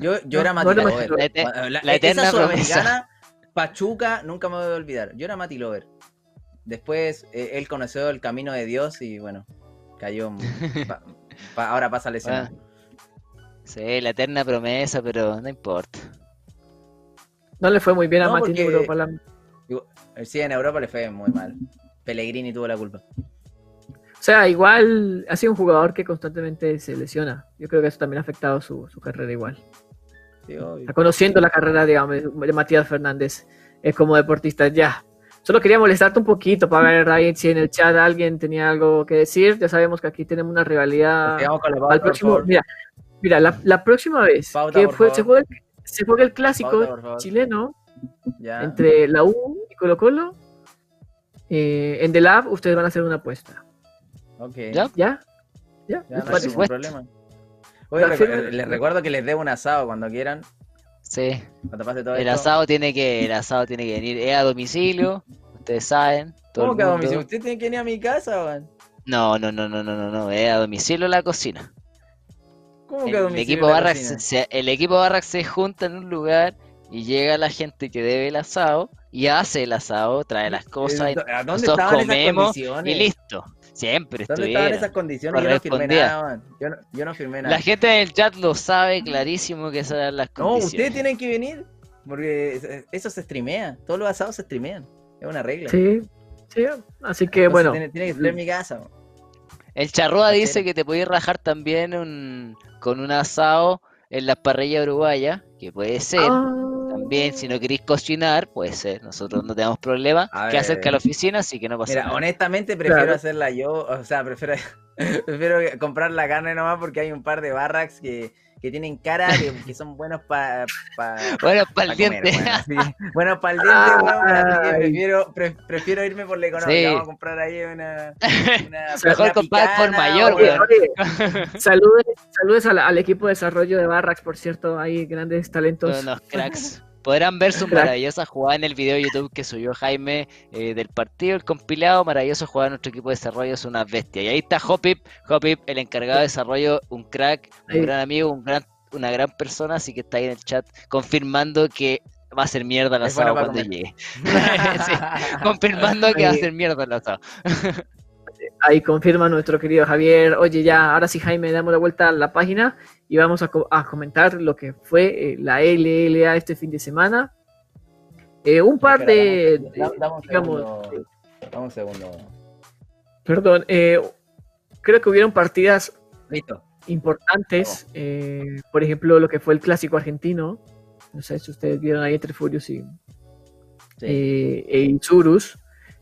Yo, yo No, era Mati Lover. La La- la esa eterna sudamericana, Pachuca, nunca me voy a olvidar. Yo era Mati Lover. Después eh, él conoció el camino de Dios y bueno, cayó. pa- pa- ahora pasa lesionado. Sí, la eterna promesa, pero no importa. No le fue muy bien a Mati porque- en Europa. la- Igual- Sí, en Europa le fue muy mal. Pellegrini tuvo la culpa. O sea, igual ha sido un jugador que constantemente se lesiona. Yo creo que eso también ha afectado su, su carrera igual. Sí, obvio. Conociendo la carrera, digamos, de Matías Fernández eh, como deportista, ya. Solo quería molestarte un poquito para ver ahí si en el chat alguien tenía algo que decir. Ya sabemos que aquí tenemos una rivalidad. Con la pauta, próximo, mira, mira la, la próxima vez Pauta, que fue- se, juega el, se juega el clásico Pauta, chileno Ya. entre la U y Colo Colo, eh, en The Lab ustedes van a hacer una apuesta. Ok. ¿Ya? ¿Ya? ¿Ya? Ya, ¿Les no hay ningún problema. Oye, La recu- firme- les recuerdo que les debo un asado cuando quieran, Sí, cuando pase todo el esto. asado tiene que, el asado tiene que venir, es a domicilio, ustedes saben. Todo ¿Cómo el que a domicilio? ¿Usted tiene que venir a mi casa, weón? No, no, no, no, no, no, no, es a domicilio la cocina. ¿Cómo que a El domicilio equipo, en la Barrax cocina? se, el equipo Barrax se junta en un lugar y llega la gente que debe el asado y hace el asado, trae las cosas y ¿A dónde nosotros estaban esas comemos y listo. Siempre ¿Dónde estaban esas condiciones? Yo no firmé nada. Yo no, yo no firmé nada. La gente del chat lo sabe clarísimo que esas eran las No, condiciones. ustedes tienen que venir, porque es- eso se streamea. Todos los asados se streamean. Es una regla. Sí, sí. Así que Entonces bueno, Tiene, tiene que ser en mi casa. El charrúa dice que te podéis rajar también un- con un asado en las parrillas uruguayas, que puede ser. ah, También, si no queréis cocinar, puede ser. Nosotros no tenemos problema. A Que acerca a la oficina, así que no pasa Mira, nada. honestamente prefiero Claro. hacerla yo, o sea, prefiero, prefiero comprar la carne nomás porque hay un par de barracks que, que tienen cara que, que son buenos para pa, Bueno, para pa el diente. bueno, sí. Para el diente, Ay. prefiero, pre- prefiero irme por la económica. Sí. Vamos a comprar ahí una. una Mejor comprar por mayor, oye, oye, saludes, saludes al, al equipo de desarrollo de Barracks, por cierto, hay grandes talentos. Son unos cracks. Podrán ver su maravillosa jugada en el video de YouTube que subió Jaime eh, del partido, el compilado, maravilloso jugada de nuestro equipo de desarrollo, es una bestia. Y ahí está Hopip, Hopip, el encargado de desarrollo, un crack, un gran amigo, un gran, una gran persona, así que está ahí en el chat confirmando que va a ser mierda el asado cuando comer. llegue. Sí, confirmando que va a ser mierda el asado. Ahí confirma nuestro querido Javier. Oye, ya, ahora sí, Jaime, damos la vuelta a la página y vamos a, co- a comentar lo que fue eh, la LLA este fin de semana. Eh, un par Espera, de, dame- dame- un digamos, segundo. Dame un segundo. perdón, eh, creo que hubieron partidas Listo. importantes, por ejemplo, lo que fue el clásico argentino, No sé si ustedes vieron ahí entre Furious y, Sí. e Isurus.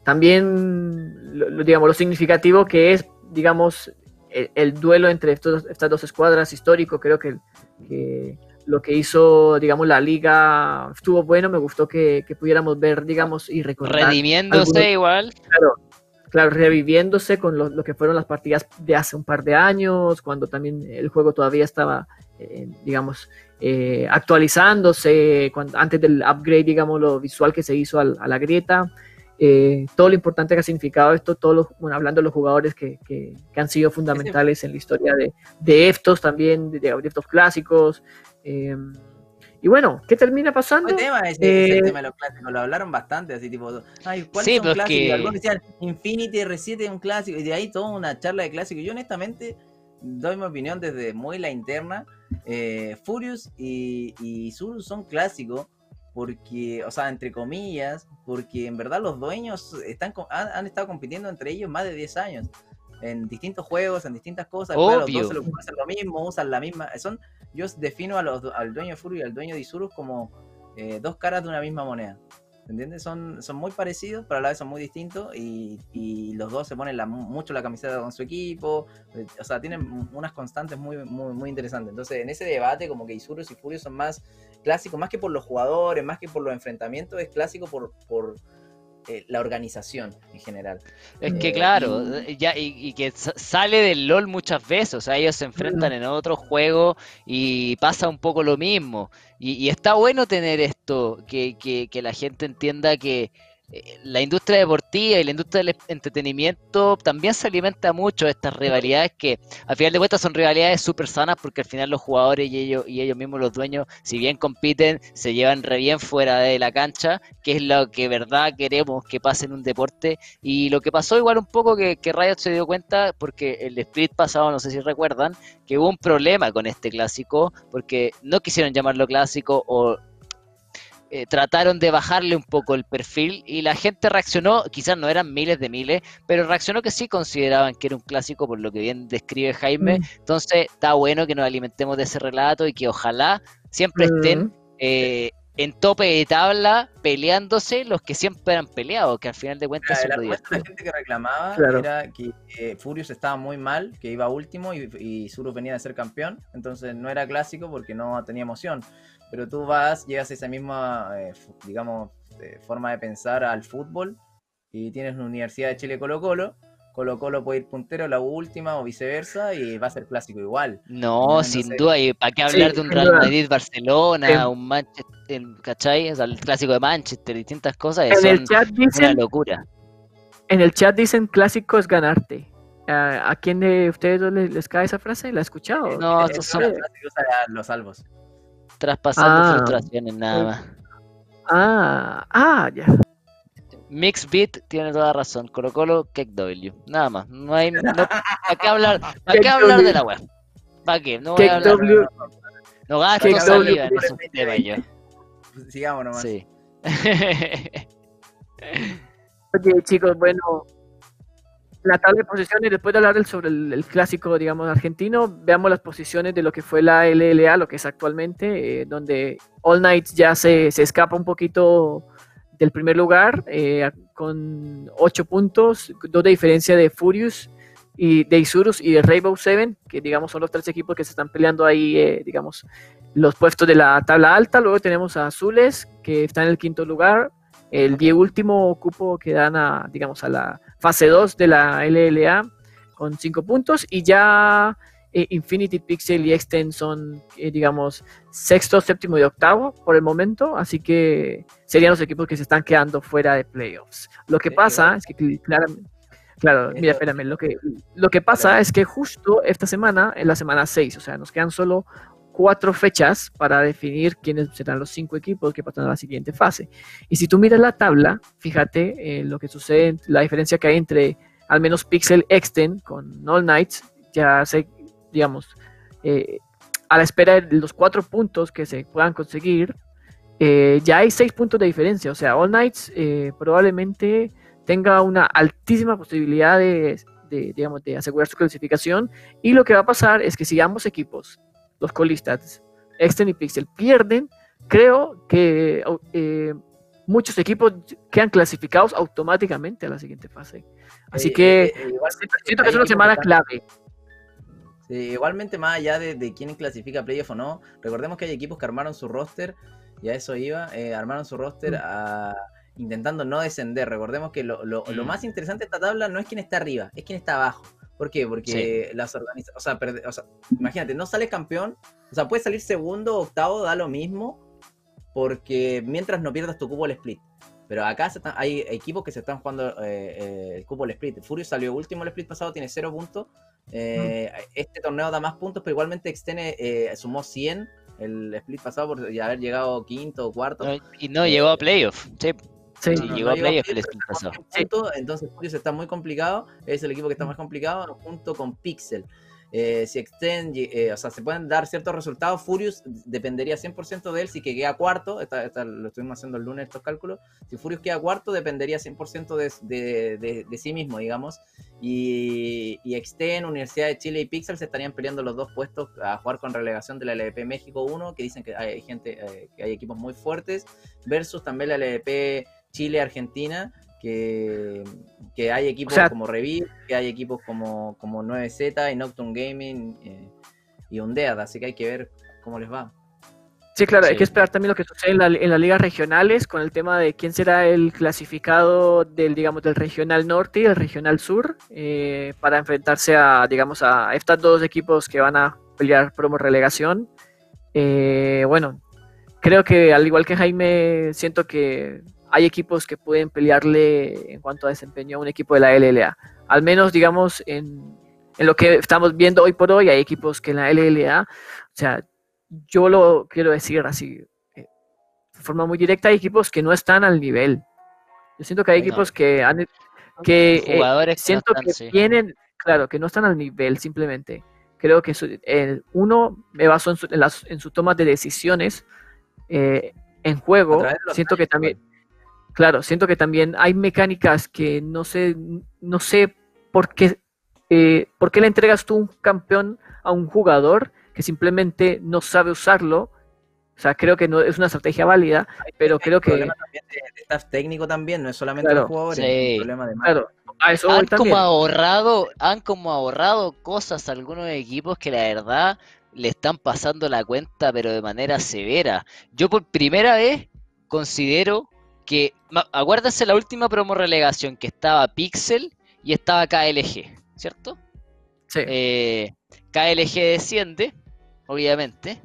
También, lo, digamos, lo significativo que es, digamos, el, el duelo entre estos- estas dos escuadras histórico. Creo que, que lo que hizo, digamos, la liga estuvo bueno. Me gustó que, que pudiéramos ver, digamos, y recordar. Redimiéndose algunos- igual. Claro, claro, reviviéndose con lo, lo que fueron las partidas de hace un par de años, cuando también el juego todavía estaba, eh, digamos, eh, actualizándose, cuando, antes del upgrade, digamos, lo visual que se hizo al- a la grieta. Eh, todo lo importante que ha significado esto, todos los, bueno, hablando de los jugadores que, que- que han sido fundamentales en la historia de, de Eftos también, de, de Eftos clásicos. eh, y bueno, ¿qué termina pasando? Buen tema ese Eh, tema de los clásicos, lo hablaron bastante, así tipo, ay, ¿cuáles Sí, es clásicos? Y que- Algunos decían, Infinity R7 es un clásico, y de ahí toda una charla de clásicos. Yo honestamente doy mi opinión desde muy la interna. eh, Furious y, y Zuru son clásicos porque, o sea, entre comillas, porque en verdad los dueños están han, han estado compitiendo entre ellos más de 10 años. En distintos juegos, en distintas cosas. claro, los Obvio. dos se lo hacer lo mismo, usan la misma. Son, yo defino a los, al dueño de y al dueño de Isurus como eh, dos caras de una misma moneda. ¿Entiendes? Son, son muy parecidos, pero a la vez son muy distintos y, y los dos se ponen la- mucho la camiseta con su equipo. eh, O sea, tienen unas constantes muy, muy, muy interesantes. Entonces, en ese debate, como que Isurus y Furious son más clásicos, más que por los jugadores, más que por los enfrentamientos, es clásico por, por eh, la organización en general. Es que Eh, claro, y- ya, y, y que sa- sale del LOL muchas veces, o sea, ellos se enfrentan en otro juego y pasa un poco lo mismo. Y, y está bueno tener esto, que, que- que la gente entienda que eh, la industria deportiva y la industria del entretenimiento también se alimenta mucho de estas rivalidades que al final de cuentas son rivalidades súper sanas porque al final los jugadores y ellos, y ellos mismos los dueños, si bien compiten, se llevan re bien fuera de la cancha, que es lo que verdad queremos que pase en un deporte. Y lo que pasó igual un poco que, que Riot se dio cuenta, porque el split pasado, no sé si recuerdan, que hubo un problema con este clásico, porque no quisieron llamarlo clásico o eh, trataron de bajarle un poco el perfil y la gente reaccionó, quizás no eran miles de miles, pero reaccionó que sí consideraban que era un clásico por lo que bien describe Jaime. Mm. Entonces está bueno que nos alimentemos de ese relato y que ojalá siempre estén Mm. eh, en tope de tabla peleándose los que siempre han peleado, que al final de cuentas Claro, de la divertido. gente que reclamaba Claro. era que eh, Furious estaba muy mal, que iba último y, y venía de ser campeón, entonces no era clásico porque no tenía emoción. Pero tú vas, llegas a esa misma, eh, digamos, eh, forma de pensar al fútbol y tienes la Universidad de Chile Colo Colo, Colo Colo puede ir puntero, la última o viceversa y va a ser clásico igual. No, sin duda, y para qué hablar Sí, de un Real duda. Madrid-Barcelona, Sí. un Manchester, ¿cachai? O sea, el clásico de Manchester, distintas cosas, En son el chat una dicen, locura. en el chat dicen clásico es ganarte. ¿A, a quién de ustedes dos les, les cae esa frase? ¿La ha escuchado? No, Es estos una son los salvos. Traspasando Ah. frustraciones nada más. Ah, ah, ya. Mix Beat tiene toda razón. Colo Colo, Cake W. Nada más. No hay. No, ¿Para qué hablar, para qué hablar de la web? ¿Para qué? No voy a hablar. W. No gasto saliva en esos temas yo. Sigamos nomás. Sí. Oye, chicos, bueno, la tabla de posiciones, después de hablar sobre el, clásico, digamos, argentino, veamos las posiciones de lo que fue la LLA, lo que es actualmente, eh, donde All Night ya se, se escapa un poquito del primer lugar, eh, con 8 puntos, dos de diferencia de Furious y de Isurus y de Rainbow Seven, que digamos son los tres equipos que se están peleando ahí, eh, digamos, los puestos de la tabla alta. Luego tenemos a Azules, que está en el quinto lugar, el die último cupo que dan a, digamos, a la fase 2 de la LLA con 5 puntos y ya eh, Infinity Pixel y Extend son, eh, digamos, sexto, séptimo y octavo por el momento, así que serían los equipos que se están quedando fuera de playoffs. Lo que pasa es que claramente, claro, mira, espérame, lo que, lo que pasa es que justo esta semana, en la semana 6, o sea, nos quedan solo cuatro fechas para definir quiénes serán los cinco equipos que pasan a la siguiente fase. Y si tú miras la tabla, fíjate en lo que sucede, la diferencia que hay entre al menos Pixel Extend con All Knights, ya se, digamos, eh, a la espera de los cuatro puntos que se puedan conseguir, eh, ya hay seis puntos de diferencia. O sea, All Knights eh, probablemente tenga una altísima posibilidad de, digamos, de asegurar su clasificación. Y lo que va a pasar es que si ambos equipos, los colistas, Extend y Pixel, pierden, creo que eh, muchos equipos quedan clasificados automáticamente a la siguiente fase. Así Eh, que eh, siento que es una semana clave. Sí, igualmente, más allá de, de quién clasifica a playoff o no, recordemos que hay equipos que armaron su roster, y a eso iba, armaron su roster Mm. a- intentando no descender. Recordemos que lo, lo- lo Mm. más interesante de esta tabla no es quién está arriba, es quién está abajo. ¿Por qué? Porque las organizaciones, o, sea, o sea, imagínate, no sales campeón, o sea, puedes salir segundo, octavo, da lo mismo, porque mientras no pierdas tu cupo al split. Pero acá se están- hay equipos que se están jugando eh, eh, el cupo al split. Furious salió último el split pasado, tiene 0 puntos. Eh, Este torneo da más puntos, pero igualmente Extene eh, sumó 100 el split pasado por haber llegado quinto o cuarto. No, y no llegó a playoff. Sí, Sí. Sí, No, llegó no a playoff playoff, el pero split sumó pasado. 100 puntos, entonces Furious está muy complicado. Es el equipo que está más complicado junto con Pixel. Eh, si Extend, eh, o sea, se pueden dar ciertos resultados. Furious dependería 100% de él. Si que queda cuarto, esta- esta lo estuvimos haciendo el lunes estos cálculos. Si Furious queda cuarto, dependería 100% de, de, de- de sí mismo, digamos. Y, y Extend, Universidad de Chile y Pixel se estarían peleando los dos puestos a jugar con relegación de la LVP México 1, que dicen que hay gente, eh, que hay equipos muy fuertes, versus también la LVP Chile-Argentina, que, que hay equipos O sea- como Revit, que hay equipos como, como 9Z y Nocturne Gaming eh, y Undead, así que hay que ver cómo les va. Sí, claro, hay que esperar también lo que sucede en, la- en las ligas regionales con el tema de quién será el clasificado del, digamos, del regional norte y el regional sur eh, para enfrentarse a, digamos, a estos dos equipos que van a pelear promo relegación. Eh, bueno, creo que al igual que Jaime, siento que hay equipos que pueden pelearle en cuanto a desempeño a un equipo de la LLA. Al menos, digamos, en, en lo que estamos viendo hoy por hoy, hay equipos que en la LLA, o sea, yo lo quiero decir así, eh, de forma muy directa, hay equipos que no están al nivel. Yo siento que hay No. equipos que han que eh, Jugadores que no siento están, que sí. tienen, claro, que no están al nivel simplemente. Creo que su- el, uno me baso en su, en las- en su toma de decisiones eh, en juego. Siento que también, igual. Claro, siento que también hay mecánicas que no sé, no sé por qué, eh, por qué le entregas tú un campeón a un jugador que simplemente no sabe usarlo. O sea, creo que no es una estrategia válida, pero creo que, problema también de, de staff técnico también, no es solamente Claro. los jugadores, Sí. es un problema de claro, a eso voy han también. como ahorrado, han como ahorrado cosas a algunos equipos que la verdad le están pasando la cuenta, pero de manera severa. Yo por primera vez considero que, acuérdense la última promo relegación que estaba Pixel y estaba KLG, ¿cierto? Sí. Eh, KLG desciende, obviamente.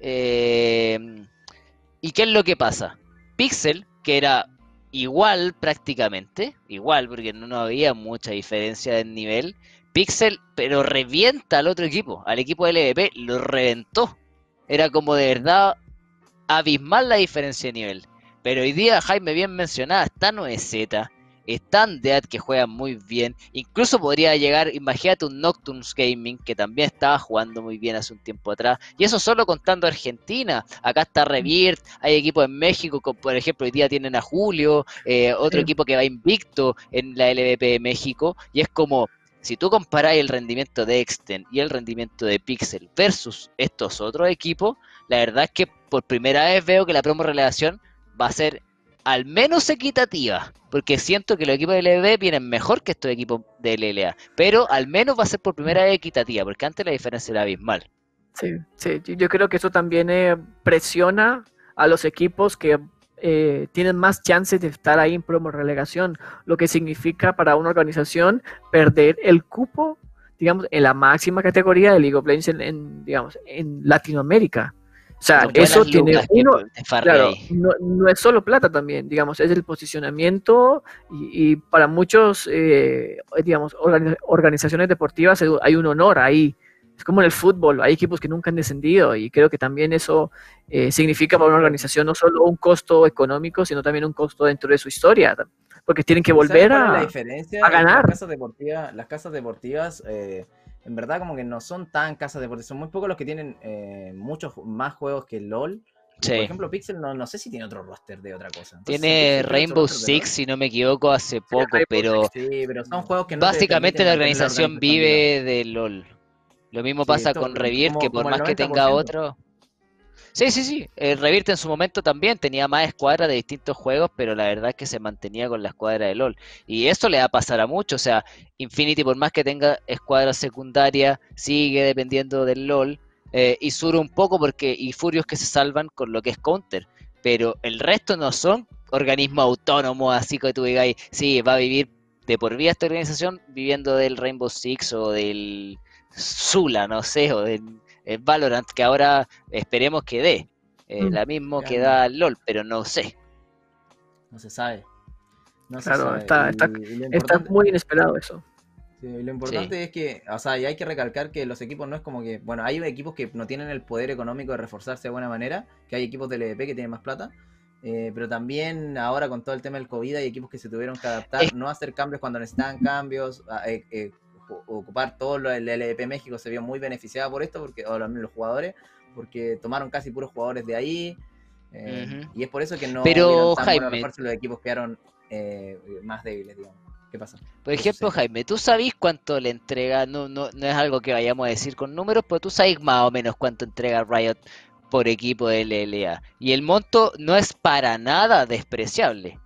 Eh, ¿Y qué es lo que pasa? Pixel, que era igual prácticamente, igual porque no, no había mucha diferencia de nivel, Pixel, pero revienta al otro equipo, al equipo LVP, lo reventó. Era como de verdad abismal la diferencia de nivel. Pero hoy día, Jaime bien mencionaba, está 9Z, están Dead que juegan muy bien. Incluso podría llegar, imagínate un Nocturnes Gaming que también estaba jugando muy bien hace un tiempo atrás. Y eso solo contando Argentina. Acá está Revirt, hay equipos en México, como por ejemplo hoy día tienen a Julio, eh, otro Sí. equipo que va invicto en la LVP de México. Y es como, si tú comparáis el rendimiento de Exten y el rendimiento de Pixel versus estos otros equipos, la verdad es que por primera vez veo que la promo relegación va a ser al menos equitativa, porque siento que los equipos de LB vienen mejor que estos equipos de LLA, pero al menos va a ser por primera vez equitativa, porque antes la diferencia era abismal. Sí, sí, yo- creo que eso también eh, presiona a los equipos que eh, tienen más chances de estar ahí en promo relegación, lo que significa para una organización perder el cupo, digamos, en la máxima categoría de League of Legends en, en, digamos, en Latinoamérica. O sea, eso tiene uno, Claro, no, no es solo plata también, digamos, es el posicionamiento y, y para muchos, eh, digamos, organi- organizaciones deportivas hay- un honor ahí. Es como en el fútbol, hay equipos que nunca han descendido y creo que también eso eh, significa para una organización no solo un costo económico, sino también un costo dentro de su historia, porque tienen que ¿Sabes volver es la a... diferencia? a ganar. Las casas deportivas, las casas deportivas eh, en verdad como que no son tan casas deportivas, son muy pocos los que tienen eh, muchos más juegos que LOL. Sí. Por ejemplo, Pixel no, no sé si tiene otro roster de otra cosa. Tiene Rainbow de Six, si no me equivoco, hace poco, pero Sí, pero son juegos que no te básicamente la permiten mantener organización vive de LOL. Lo mismo Sí, pasa con Revir, que por más que tenga 90%. otro, Sí, sí, sí. El Revirte en su momento también tenía más escuadras de distintos juegos, pero la verdad es que se mantenía con la escuadra de LOL. Y eso le va a pasar a mucho. O sea, Infinity, por más que tenga escuadra secundaria, sigue dependiendo del LOL. Eh, y Suru un poco porque. Y Furios que se salvan con lo que es Counter. Pero el resto no son organismos autónomos, así que tú digas, sí, va a vivir de por vida esta organización viviendo del Rainbow Six o del Zula, no sé, o del el Valorant, que ahora esperemos que dé. Eh, Mm. la mismo Ya, que da LOL, pero no sé. No se sabe. No se Claro, sabe. está- está- y Está muy inesperado eso. Sí, y lo importante es que, o sea, y hay que recalcar que los equipos no es como que, bueno, hay equipos que no tienen el poder económico de reforzarse de buena manera, que hay equipos del EDP que tienen más plata, eh, pero también ahora con todo el tema del COVID hay equipos que se tuvieron que adaptar, no hacer cambios cuando necesitaban cambios, a- eh, eh, ocupar todo lo del LDP México se vio muy beneficiado por esto, porque o los, los jugadores, porque tomaron casi puros jugadores de ahí, eh, y es por eso que no Pero, tan Jaime- los equipos quedaron eh, más débiles, digamos. ¿Qué pasa? Por ejemplo. Jaime, ¿tú sabes cuánto le entrega? No, no, no es algo que vayamos a decir con números, pero tú sabes más o menos cuánto entrega Riot por equipo de LLA. Y el monto no es para nada despreciable.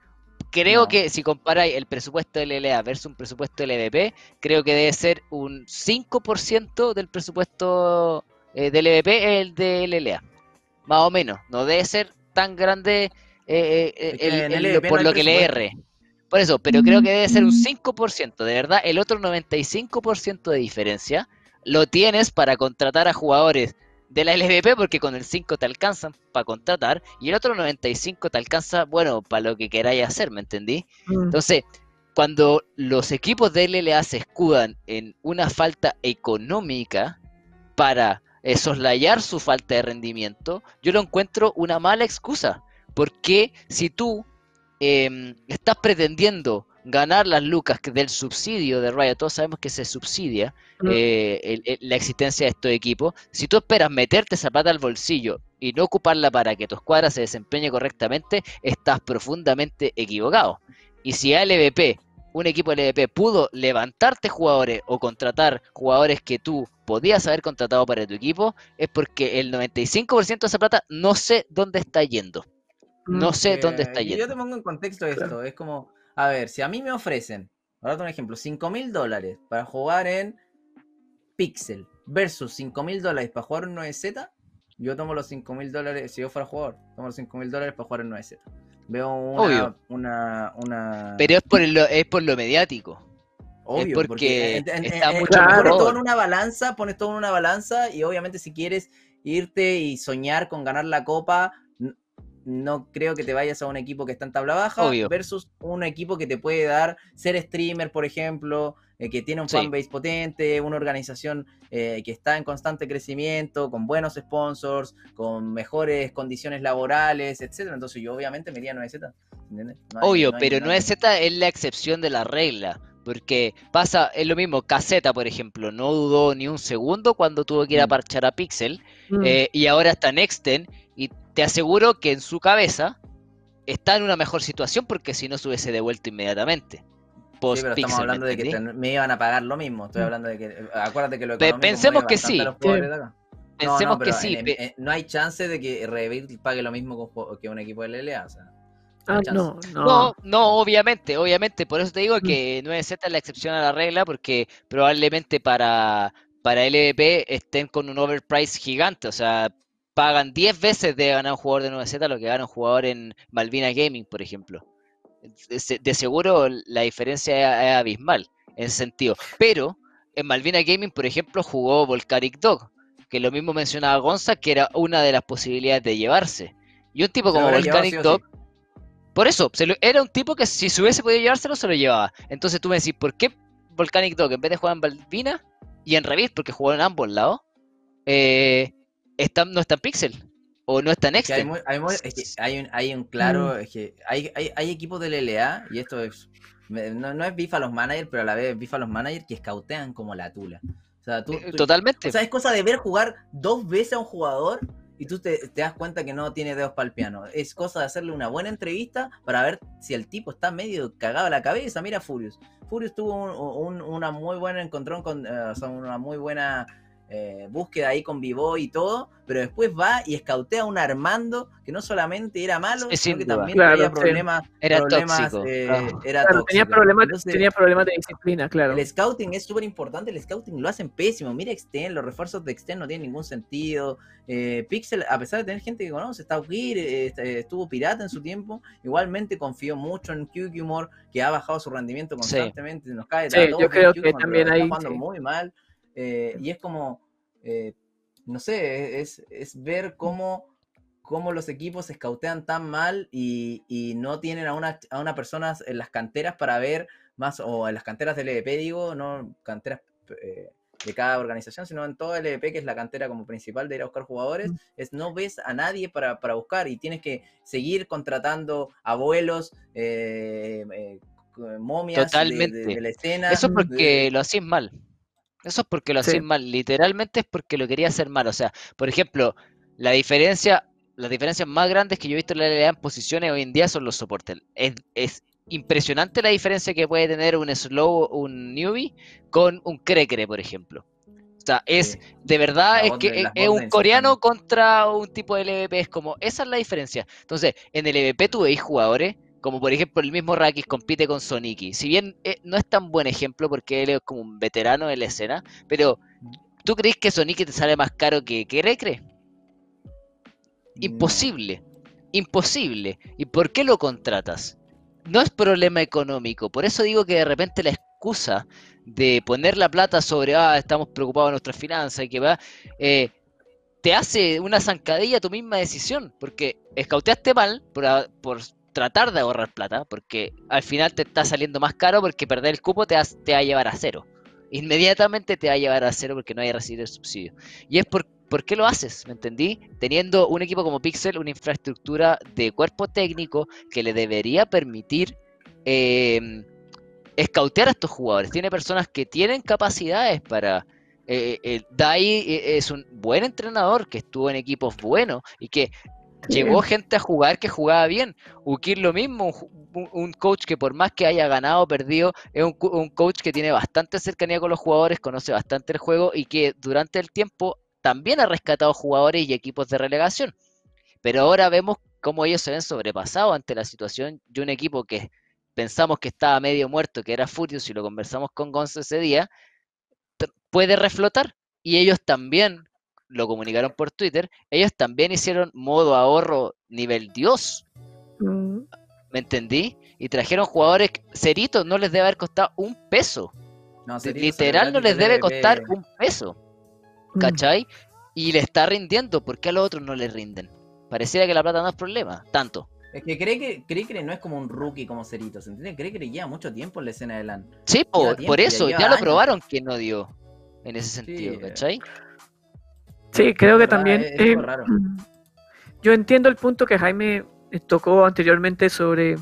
Creo No. que si comparáis el presupuesto de LLA versus un presupuesto del EVP, creo que debe ser un 5% del presupuesto eh, del EVP el de LLA. Más o menos. No debe ser tan grande eh, eh, que el- no por lo que le erre. Por eso, pero creo que debe ser un 5%. De verdad, el otro 95% de diferencia lo tienes para contratar a jugadores de la LVP porque con el 5 te alcanzan para contratar y el otro 95 te alcanza, bueno, para lo que queráis hacer, ¿me entendí? Mm. Entonces, cuando los equipos de LLA se escudan en una falta económica para eh, soslayar su falta de rendimiento, yo lo encuentro una mala excusa. Porque si tú em, estás pretendiendo ganar las lucas que- del subsidio de Riot, todos sabemos que se subsidia eh, el- el- la existencia de estos equipos, si tú esperas meterte esa plata al bolsillo y no ocuparla para que tu escuadra se desempeñe correctamente, estás profundamente equivocado. Y si a LVP, un equipo LVP, pudo levantarte jugadores o contratar jugadores que tú podías haber contratado para tu equipo, es porque el 95% de esa plata no sé dónde está yendo. No Mm. sé Eh, dónde está y Yo yendo. te pongo en contexto esto. Claro. Es como, a ver, si a mí me ofrecen, ahora un ejemplo, 5 mil dólares para jugar en Pixel versus 5 mil dólares para jugar en 9Z, yo tomo los 5 mil dólares, si yo fuera jugador, tomo los 5 mil dólares para jugar en 9Z. Veo una, Obvio. una, una... Pero es por lo, es por lo mediático. Obvio, porque en- en- está en- mucho pones todo en una balanza, pones todo en una balanza y obviamente si quieres irte y soñar con ganar la copa, no creo que te vayas a un equipo que está en tabla baja Obvio. versus un equipo que te puede dar ser streamer, por ejemplo, eh, que tiene un Sí. fanbase potente, una organización eh, que está en constante crecimiento, con buenos sponsors, con mejores condiciones laborales, etcétera. Entonces yo obviamente me iría a 9Z. ¿entiendes? No hay- Obvio, no pero no no hay- es Z es la excepción de la regla. Porque pasa, es lo mismo, Caseta, por ejemplo, no dudó ni un segundo cuando tuvo que ir a Mm. parchar a Pixel. Mm. eh, y ahora está Nexten. Te aseguro que en su cabeza está en una mejor situación porque si no se hubiese devuelto inmediatamente. Sí, pero estamos Pixel, ¿me hablando de que me iban a pagar lo mismo. Estoy Mm. hablando de que. eh, Acuérdate que lo económico pensemos que sí. No, Pensemos no, que sí. en- pe- en- no hay chance de que Revit pague lo mismo que un equipo de LLA. O sea, no Ah, no, no. No, no, obviamente, obviamente. Por eso te digo Mm. que 9Z es la excepción a la regla, porque probablemente para, para LVP estén con un overprice gigante. O sea, pagan 10 veces de ganar un jugador de 9Z lo que gana un jugador en Malvina Gaming, por ejemplo. De, se- de seguro la diferencia es, abismal en ese sentido. Pero en Malvina Gaming, por ejemplo, jugó Volcanic Dog, que lo mismo mencionaba Gonza, que era una de las posibilidades de llevarse. Y un tipo como Volcanic sí Dog, sí. por eso, se lo- era un tipo que si se hubiese podido llevárselo, se lo llevaba. Entonces tú me decís, ¿por qué Volcanic Dog, en vez de jugar en Balvina y en Revit, porque jugó en ambos lados, eh, está- no está en Pixel? O no está en que hay, muy- hay muy- es que hay un, hay un claro. Es que hay, hay, hay equipos del LLA, y esto es. No, no es bifa a los managers, pero a la vez es bifa a los managers que scoutean como la tula. O sea, tú. Eh, tú- Totalmente. O sea, es cosa de ver jugar dos veces a un jugador y tú te, te das cuenta que no tiene dedos para el piano. Es cosa de hacerle una buena entrevista para ver si el tipo está medio cagado a la cabeza. Mira Furious. Furious tuvo un, un- una muy buena encontrón con, eh, o sea, una muy buena eh, búsqueda ahí con Vivo y todo, pero después va y escautea a un Armando que no solamente era malo, Sí, sino sin que duda. también Claro, tenía sí. problemas, Era problemas, tóxico. eh, Ah. era Claro, tóxico. tenía problemas, Entonces, tenía problemas de disciplina, claro. el scouting es súper importante, el scouting lo hacen pésimo. Mira Extend, los refuerzos de Extend no tienen ningún sentido. Eh, Pixel, a pesar de tener gente que conoce, está Gear, eh, eh, estuvo pirata en su tiempo, igualmente confió mucho en QQmore, que ha bajado su rendimiento Sí. constantemente, nos cae Sí, yo creo que también está jugando sí. muy mal. Eh, y es como, eh, no sé, es, es ver cómo, cómo los equipos se escautean tan mal y, y no tienen a una, a una persona en las canteras para ver más, o en las canteras del EDP, digo, no canteras eh, de cada organización, sino en todo el EDP, que es la cantera como principal de ir a buscar jugadores, es no ves a nadie para, para buscar y tienes que seguir contratando abuelos, momias de- de, Totalmente. de la escena. Eso porque lo hacís mal. Eso es porque lo Sí. hacís mal. Literalmente es porque lo quería hacer mal. O sea, por ejemplo, la diferencia, las diferencias más grandes que yo he visto en la LLA en posiciones hoy en día son los soportes. Es, es impresionante la diferencia que puede tener un slow, un newbie, con un crecre, por ejemplo. O sea, es Sí. de verdad, La es que es, un coreano contra un tipo de LVP. Es como, esa es la diferencia. Entonces, en el LVP tú veis jugadores, como por ejemplo el mismo Rakis compite con Soniki. Si bien eh, no es tan buen ejemplo porque él es como un veterano en la escena, pero ¿tú crees que Soniki te sale más caro que, que Recre? Imposible. Imposible. ¿Y por qué lo contratas? No es problema económico. Por eso digo que de repente la excusa de poner la plata sobre, ah, estamos preocupados de nuestras finanzas y que va, eh, te hace una zancadilla tu misma decisión. Porque escauteaste mal por, por tratar de ahorrar plata, porque al final te está saliendo más caro porque perder el cupo te, te va a llevar a cero. Inmediatamente te va a llevar a cero porque no hay recibido el subsidio. Y es por, ¿por qué lo haces? ¿Me entendí? Teniendo un equipo como Pixel, una infraestructura de cuerpo técnico que le debería permitir eh, escautear a estos jugadores. Tiene personas que tienen capacidades para... Eh, eh, Dai eh, es un buen entrenador que estuvo en equipos buenos y que llevó gente a jugar que jugaba bien. Ukir lo mismo, un coach que por más que haya ganado o perdido, es un, coach que tiene bastante cercanía con los jugadores, conoce bastante el juego y que durante el tiempo también ha rescatado jugadores y equipos de relegación. Pero ahora vemos cómo ellos se ven sobrepasados ante la situación y un equipo que pensamos que estaba medio muerto, que era Furious, y lo conversamos con Gonzo ese día, puede reflotar. Y ellos también, lo comunicaron por Twitter, ellos también hicieron modo ahorro nivel Dios, Mm, ¿me entendí? Y trajeron jugadores, Cerito no les debe haber costado un peso, No, literal no les debe costar un peso, mm. ¿cachai? Y le está rindiendo, ¿por qué a los otros no les rinden? Pareciera que la plata no es problema, tanto. Es que cree que Cricre no es como un rookie como Cerito, ¿se entiende? Cricre lleva mucho tiempo en la escena de LAN. Sí, tiempo, por ya eso, ya lo probaron que no dio en ese sentido, Sí, ¿cachai? Sí, creo que también. es- eh, raro. Yo entiendo el punto que Jaime tocó anteriormente sobre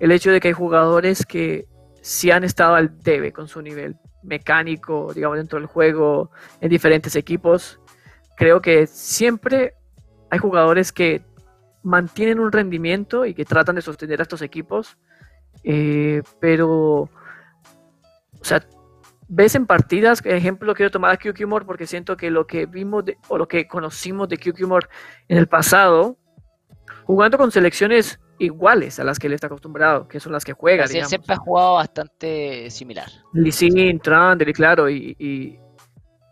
el hecho de que hay jugadores que sí han estado al debe con su nivel mecánico, digamos, dentro del juego, en diferentes equipos. Creo que siempre hay jugadores que mantienen un rendimiento y que tratan de sostener a estos equipos, eh, pero, o sea, ves en partidas, ejemplo, quiero tomar a QQmore porque siento que lo que vimos de- o lo que conocimos de QQmore en el pasado, jugando con selecciones iguales a las que él está acostumbrado, que son las que juega, digamos. siempre ha jugado bastante similar. Lee Sin, Trundle, y claro, y, y-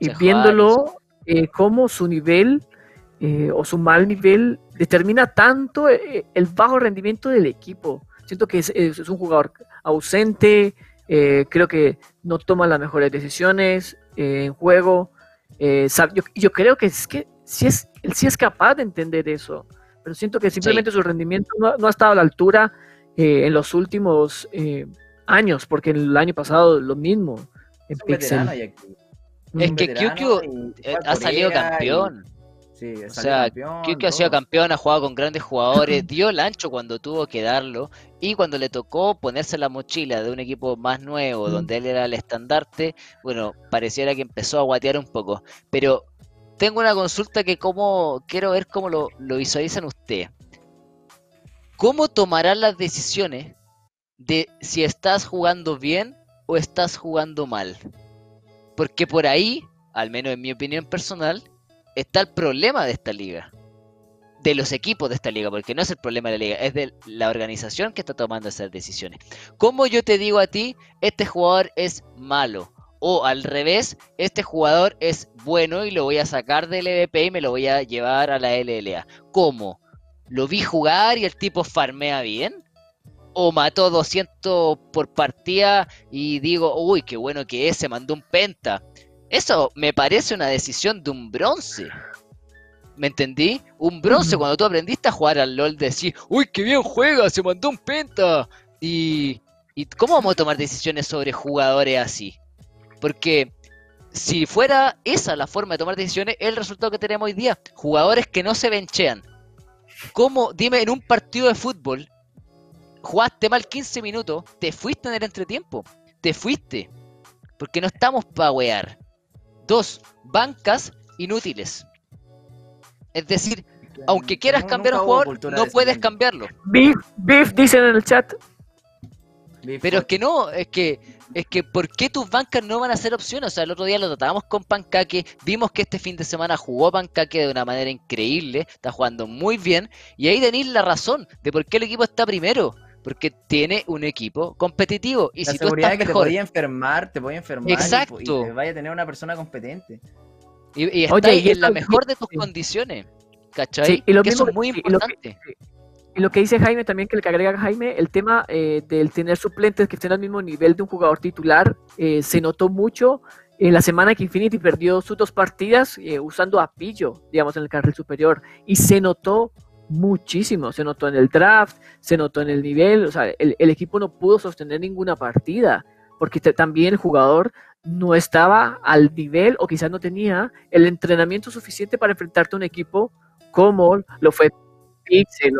y viéndolo eh, cómo su nivel eh, o su mal nivel determina tanto eh, el bajo rendimiento del equipo. Siento que es un jugador ausente, eh, creo que no toma las mejores decisiones eh, en juego. eh, yo, yo creo que es que sí es, él sí es capaz de entender eso, pero siento que simplemente su rendimiento no, no ha estado a la altura eh, en los últimos eh, años, porque el año pasado lo mismo en Es un veterano Pixel. y. Es que QQ y ha salido y- campeón. Sí, salió sea, campeón, QQ ha sido campeón, ha jugado con grandes jugadores, dio el ancho cuando tuvo que darlo y cuando le tocó ponerse la mochila de un equipo más nuevo, donde él era el estandarte, bueno, pareciera que empezó a guatear un poco. Pero tengo una consulta que como quiero ver cómo lo, lo visualizan ustedes. ¿Cómo tomarán las decisiones de si estás jugando bien o estás jugando mal? Porque por ahí al menos en mi opinión personal, está el problema de esta liga. De los equipos de esta liga, porque no es el problema de la liga, es de la organización que está tomando esas decisiones. ¿Cómo yo te digo a ti, este jugador es malo? O al revés, este jugador es bueno y lo voy a sacar del EVP y me lo voy a llevar a la LLA. ¿Cómo? ¿Lo vi jugar y el tipo farmea bien? ¿O mató 200 por partida y digo, uy, qué bueno que es, se mandó un penta? Eso me parece una decisión de un bronce. ¿Me entendí? Un bronce, cuando tú aprendiste a jugar al LOL, decís, uy, qué bien juega, se mandó un penta. Y, ¿y cómo vamos a tomar decisiones sobre jugadores así? Porque si fuera esa la forma de tomar decisiones, es el resultado que tenemos hoy día. Jugadores que no se benchean. ¿Cómo? Dime, en un partido de fútbol, jugaste mal 15 minutos, te fuiste en el entretiempo. Te fuiste. Porque no estamos para wear. Dos, bancas inútiles. Es decir, aunque quieras cambiar a un jugador, no de puedes cambiarlo. Beef, beef, dicen en el chat. Pero es que no, es que, es que ¿por qué tus bancas no van a ser opciones? O sea, el otro día lo tratábamos con Pancaque, vimos que este fin de semana jugó Pancaque de una manera increíble, está jugando muy bien, y ahí tenéis la razón de por qué el equipo está primero, porque tiene un equipo competitivo, y la si tú seguridad estás de que mejor, te podía enfermar, te podía enfermar y po- y, Exacto. te vaya a tener una persona competente. Y, y Oye, y en la mejor de tus sí. condiciones, ¿cachai? Sí, y lo que eso es muy y lo importante. Y lo que dice Jaime también, que que agrega Jaime, el tema eh, del tener suplentes que estén al mismo nivel de un jugador titular, eh, se notó mucho en la semana que Infinity perdió sus dos partidas eh, usando a Pillo, digamos, en el carril superior. Y se notó muchísimo, se notó en el draft, se notó en el nivel, o sea, el, el equipo no pudo sostener ninguna partida, porque también el jugador no estaba al nivel o quizás no tenía el entrenamiento suficiente para enfrentarte a un equipo como lo fue Pixel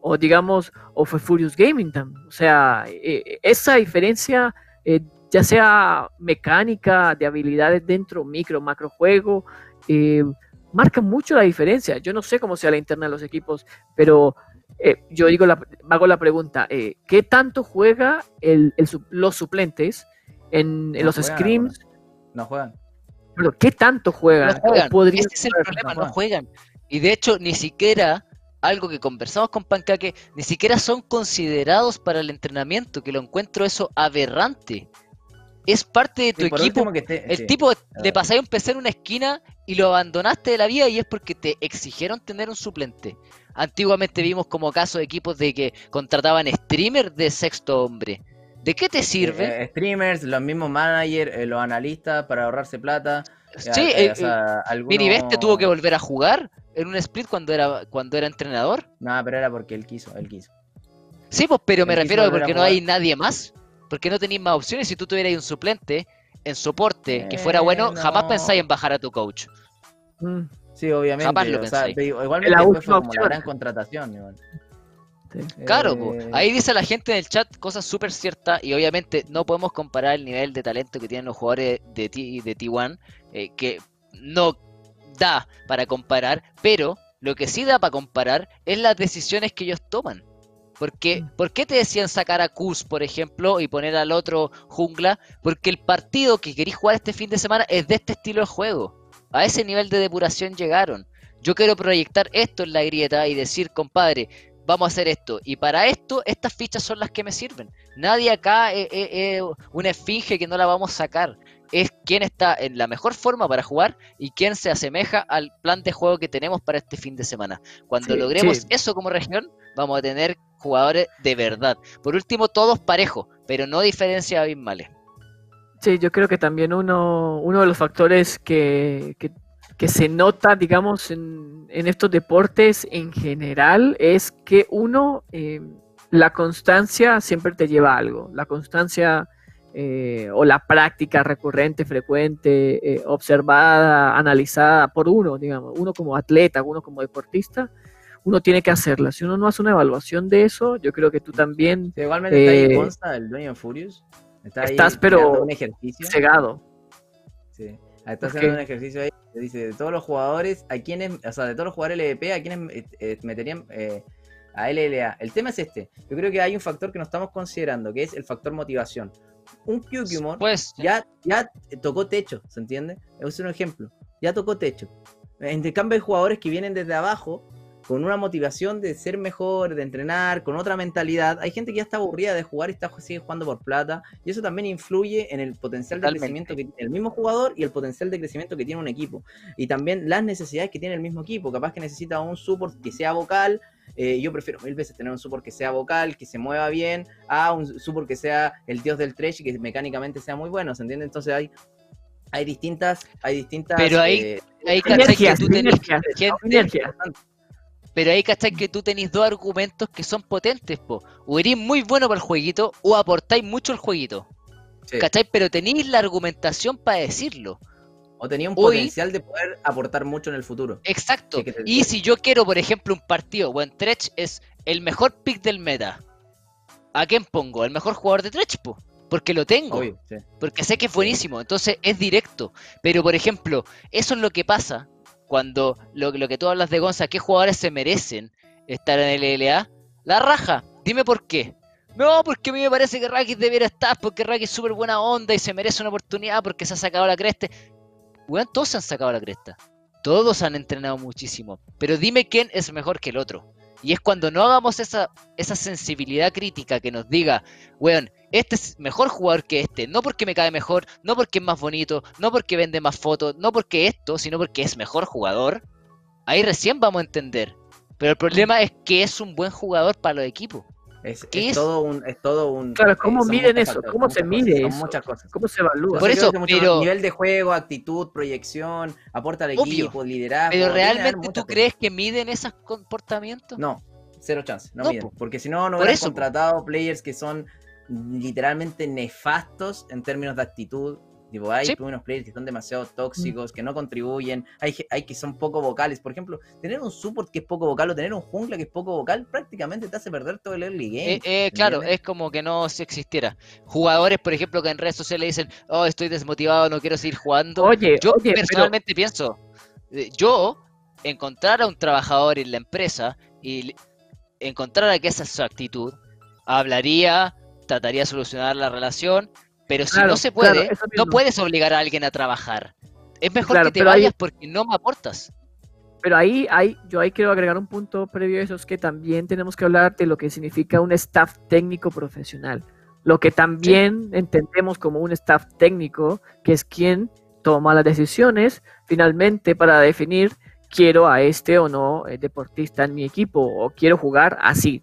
o, digamos, o fue Furious Gaming también. O sea, eh, esa diferencia, eh, ya sea mecánica, de habilidades dentro, micro, macro juego, eh, marca mucho la diferencia. Yo no sé cómo sea la interna de los equipos, pero eh, yo digo la, hago la pregunta, eh, ¿qué tanto juega el, el los suplentes en, en No los juegan scrims? No juegan. Bueno, ¿Qué tanto juegan? No juegan. ¿O podrían Ese es el jugar? problema, no no juegan. Y de hecho, ni siquiera, algo que conversamos con Pancaque, ni siquiera son considerados para el entrenamiento, que lo encuentro eso aberrante. Es parte de tu Sí, equipo. último que esté- El sí. tipo le pasáis un PC en una esquina y lo abandonaste de la vida y es porque te exigieron tener un suplente. Antiguamente vimos como casos de equipos de que contrataban streamers de sexto hombre. ¿De qué te sirve? Eh, eh, streamers, los mismos managers, eh, los analistas para ahorrarse plata. sí, eh, eh, o sea, algunos- Minibeste tuvo que volver a jugar en un split cuando era, cuando era entrenador. No, pero era porque él quiso, él quiso. Sí, pues, pero me Él refiero a porque no hay nadie más. Porque no tenéis más opciones. Si tú tuvieras un suplente en soporte que Eh, fuera bueno, jamás pensáis en bajar a tu coach. Mm, Sí, obviamente. Jamás lo o sea, pensáis. te digo, igualmente La fue como la gran contratación. igual. sí. Claro, Eh, po. ahí dice la gente en el chat cosas súper ciertas y obviamente no podemos comparar el nivel de talento que tienen los jugadores de, T, de T1, eh, que no da para comparar, pero lo que sí da para comparar es las decisiones que ellos toman. Porque, Mm. ¿Por qué te decían sacar a Kuz, por ejemplo, y poner al otro jungla? Porque el partido que queréis jugar este fin de semana es de este estilo de juego. A ese nivel de depuración llegaron. Yo quiero proyectar esto en la grieta y decir, compadre, vamos a hacer esto. Y para esto, estas fichas son las que me sirven. Nadie acá es, es- es una esfinge que no la vamos a sacar. Es quien está en la mejor forma para jugar y quien se asemeja al plan de juego que tenemos para este fin de semana. Cuando Sí, logremos sí. eso como región, vamos a tener jugadores de verdad. Por último, todos parejos, pero no diferencias abismales. Sí, yo creo que también uno, uno de los factores que, que- que se nota, digamos, en, en estos deportes en general es que uno, eh, la constancia siempre te lleva a algo. La constancia eh, o la práctica recurrente, frecuente, eh, observada, analizada por uno, digamos, uno como atleta, uno como deportista, uno tiene que hacerla. Si uno no hace una evaluación de eso, yo creo que tú también igualmente Eh, Consta, el dueño Furious. Está ahí estás, pero un ejercicio. cegado. Sí. Está Ok. haciendo un ejercicio ahí que dice de todos los jugadores, a quienes, o sea, de todos los jugadores LVP, a quienes eh, eh, meterían eh, a LLA. El tema es este. Yo creo que hay un factor que no estamos considerando, que es el factor motivación. un Kyukimon Pues, ya, ya tocó techo, ¿se entiende? Es un ejemplo. Ya tocó techo. En cambio, hay jugadores que vienen desde abajo con una motivación de ser mejor, de entrenar, con otra mentalidad. Hay gente que ya está aburrida de jugar y está sigue jugando por plata. Y eso también influye en el potencial de Totalmente. crecimiento que tiene el mismo jugador y el potencial de crecimiento que tiene un equipo. Y también las necesidades que tiene el mismo equipo. Capaz que necesita un support que sea vocal. Eh, yo prefiero mil veces tener un support que sea vocal, que se mueva bien, a un support que sea el dios del trash y que mecánicamente sea muy bueno, ¿se entiende? Entonces hay, hay distintas, hay distintas Pero ahí- eh, cachai que tú tenés gente. Pero ahí cachai que tú tenés dos argumentos que son potentes, po. O eres muy bueno para el jueguito, o aportáis mucho al jueguito. sí. ¿Cachai? Pero tenéis la argumentación para decirlo. o tenía un Hoy- potencial de poder aportar mucho en el futuro. Exacto. Sí, Y si yo quiero, por ejemplo, un partido, bueno, Tretch es el mejor pick del meta. ¿A quién pongo? ¿El mejor jugador de Tretch? Po? Porque lo tengo. Obvio, sí. Porque sé que es buenísimo. Entonces es directo. Pero, por ejemplo, eso es lo que pasa cuando lo, lo que tú hablas de Gonza, ¿qué jugadores se merecen estar en el LLA? La raja. Dime por qué. No, porque a mí me parece que Raki debiera estar, porque Raki es súper buena onda y se merece una oportunidad porque se ha sacado la cresta. Weón, todos se han sacado la cresta. Todos han entrenado muchísimo. Pero dime quién es mejor que el otro. Y es cuando no hagamos esa, esa sensibilidad crítica que nos diga, weón, este es mejor jugador que este, no porque me cae mejor, no porque es más bonito, no porque vende más fotos, no porque esto, sino porque es mejor jugador, ahí recién vamos a entender. Pero el problema es que es un buen jugador para los equipos. Es, ¿Qué es es? todo un, es todo un. Claro, ¿cómo son miden eso? factores, ¿Cómo se mide cosas, son eso? muchas cosas. ¿Cómo se evalúa? Por eso, pero- nivel de juego, actitud, proyección, aporta al Obvio, equipo, liderazgo. Pero realmente tú cosas. crees que miden esos comportamientos? No, cero chance, no, No, miden, po. porque si no, no hubieran contratado players que son literalmente nefastos en términos de actitud. Tipo, hay Sí. unos players que son demasiado tóxicos, que no contribuyen, hay, hay que son poco vocales. Por ejemplo, tener un support que es poco vocal o tener un jungla que es poco vocal prácticamente te hace perder todo el early game. Eh, eh, claro, es como que no se existiera. Jugadores, por ejemplo, que en redes sociales dicen, oh, estoy desmotivado, no quiero seguir jugando. Oye, Yo oye, pero personalmente pienso, eh, yo encontrar a un trabajador en la empresa y encontrar que esa es su actitud, hablaría, trataría de solucionar la relación, pero si Claro, no se puede, no puedes obligar a alguien a trabajar. Es mejor Claro, que te ahí- vayas porque no me aportas. Pero ahí, ahí, yo ahí quiero agregar un punto previo a eso, es que también tenemos que hablar de lo que significa un staff técnico profesional. Lo que también entendemos como un staff técnico, que es quien toma las decisiones finalmente para definir quiero a este o no eh, deportista en mi equipo o quiero jugar así.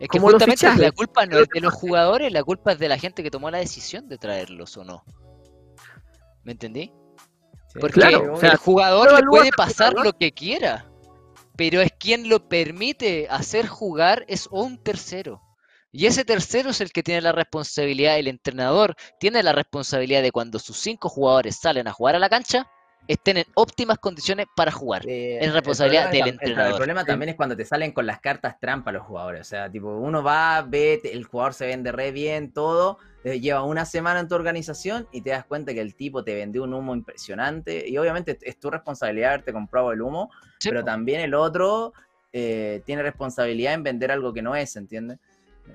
Es que justamente la culpa no es de los jugadores, la culpa es de la gente que tomó la decisión de traerlos o no. ¿Me entendí? Sí, Porque Claro, o sea, el jugador le puede pasar lo que quiera, pero es quien lo permite hacer jugar es un tercero. Y ese tercero es el que tiene la responsabilidad, el entrenador tiene la responsabilidad de cuando sus cinco jugadores salen a jugar a la cancha, estén en óptimas condiciones para jugar. Eh, Es el responsabilidad del tam- el- El, entrenador. problema también es cuando te salen con las cartas trampa los jugadores. O sea, tipo, uno va, ve, el jugador se vende re bien, todo. eh, lleva una semana en tu organización y te das cuenta que el tipo te vendió un humo impresionante. Y obviamente es- tu responsabilidad haberte comprado el humo, Sí, pero también el otro eh, tiene responsabilidad en vender algo que no es, ¿entiendes?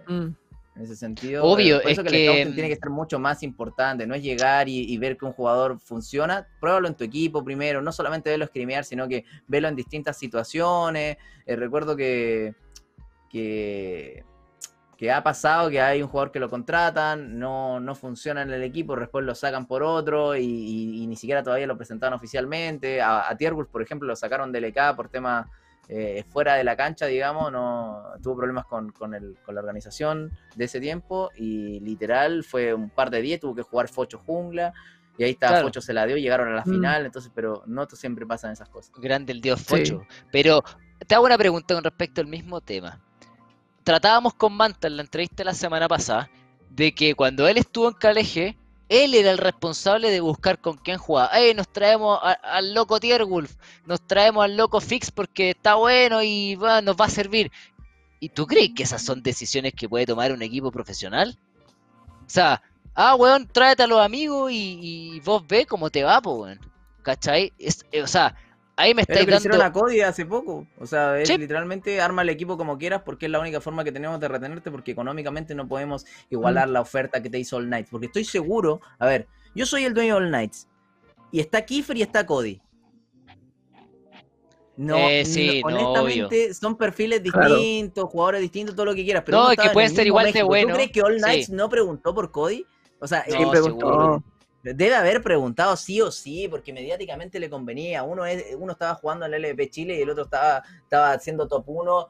Mm. En ese sentido, Obvio, por eso es que, el scouting que, tiene que ser mucho más importante, no es llegar y, y ver que un jugador funciona, pruébalo en tu equipo primero, no solamente verlo escrimear, sino que verlo en distintas situaciones. Eh, recuerdo que, que, que ha pasado que hay un jugador que lo contratan, no, no funciona en el equipo, después lo sacan por otro y, y- y ni siquiera todavía lo presentaron oficialmente. A, a por ejemplo, lo sacaron del EK por temas eh, fuera de la cancha, digamos, no tuvo problemas con, con, el- con la organización de ese tiempo y literal fue un par de días, tuvo que jugar Focho Jungla y ahí está, Claro. Focho se la dio, llegaron a la Mm. final, entonces, pero no siempre pasan esas cosas. grande el dios Sí. Focho. Pero te hago una pregunta con respecto al mismo tema. Tratábamos con Manta en la entrevista la semana pasada de que cuando él estuvo en KLG, él era el responsable de buscar con quién jugar. Ey, nos traemos al loco Tierwolf, nos traemos al loco Fix porque está bueno y nos va a servir. ¿Y tú crees que esas son decisiones que puede tomar un equipo profesional? O sea, ah, weón, tráete a los amigos y, vos ve cómo te va, po, weón. ¿Cachai? Eh, o sea, ahí me Es lo estáis que le hicieron dando. a Cody hace poco. O sea, es Sí. literalmente arma el equipo como quieras porque es la única forma que tenemos de retenerte porque económicamente no podemos igualar la oferta que te hizo All Knights. Porque estoy seguro, a ver, yo soy el dueño de All Knights y está Kiefer y está Cody. No, Eh, sí, no, no, honestamente son perfiles Claro. distintos, jugadores distintos, todo lo que quieras. Pero No, que pueden ser igual de México. bueno, ¿Tú crees que All sí. Knights no preguntó por Cody? O sea, No, eh, ¿Quién preguntó? Debe haber preguntado sí o sí, porque mediáticamente le convenía. Uno es, uno estaba jugando en el LVP Chile y el otro estaba, estaba haciendo top 1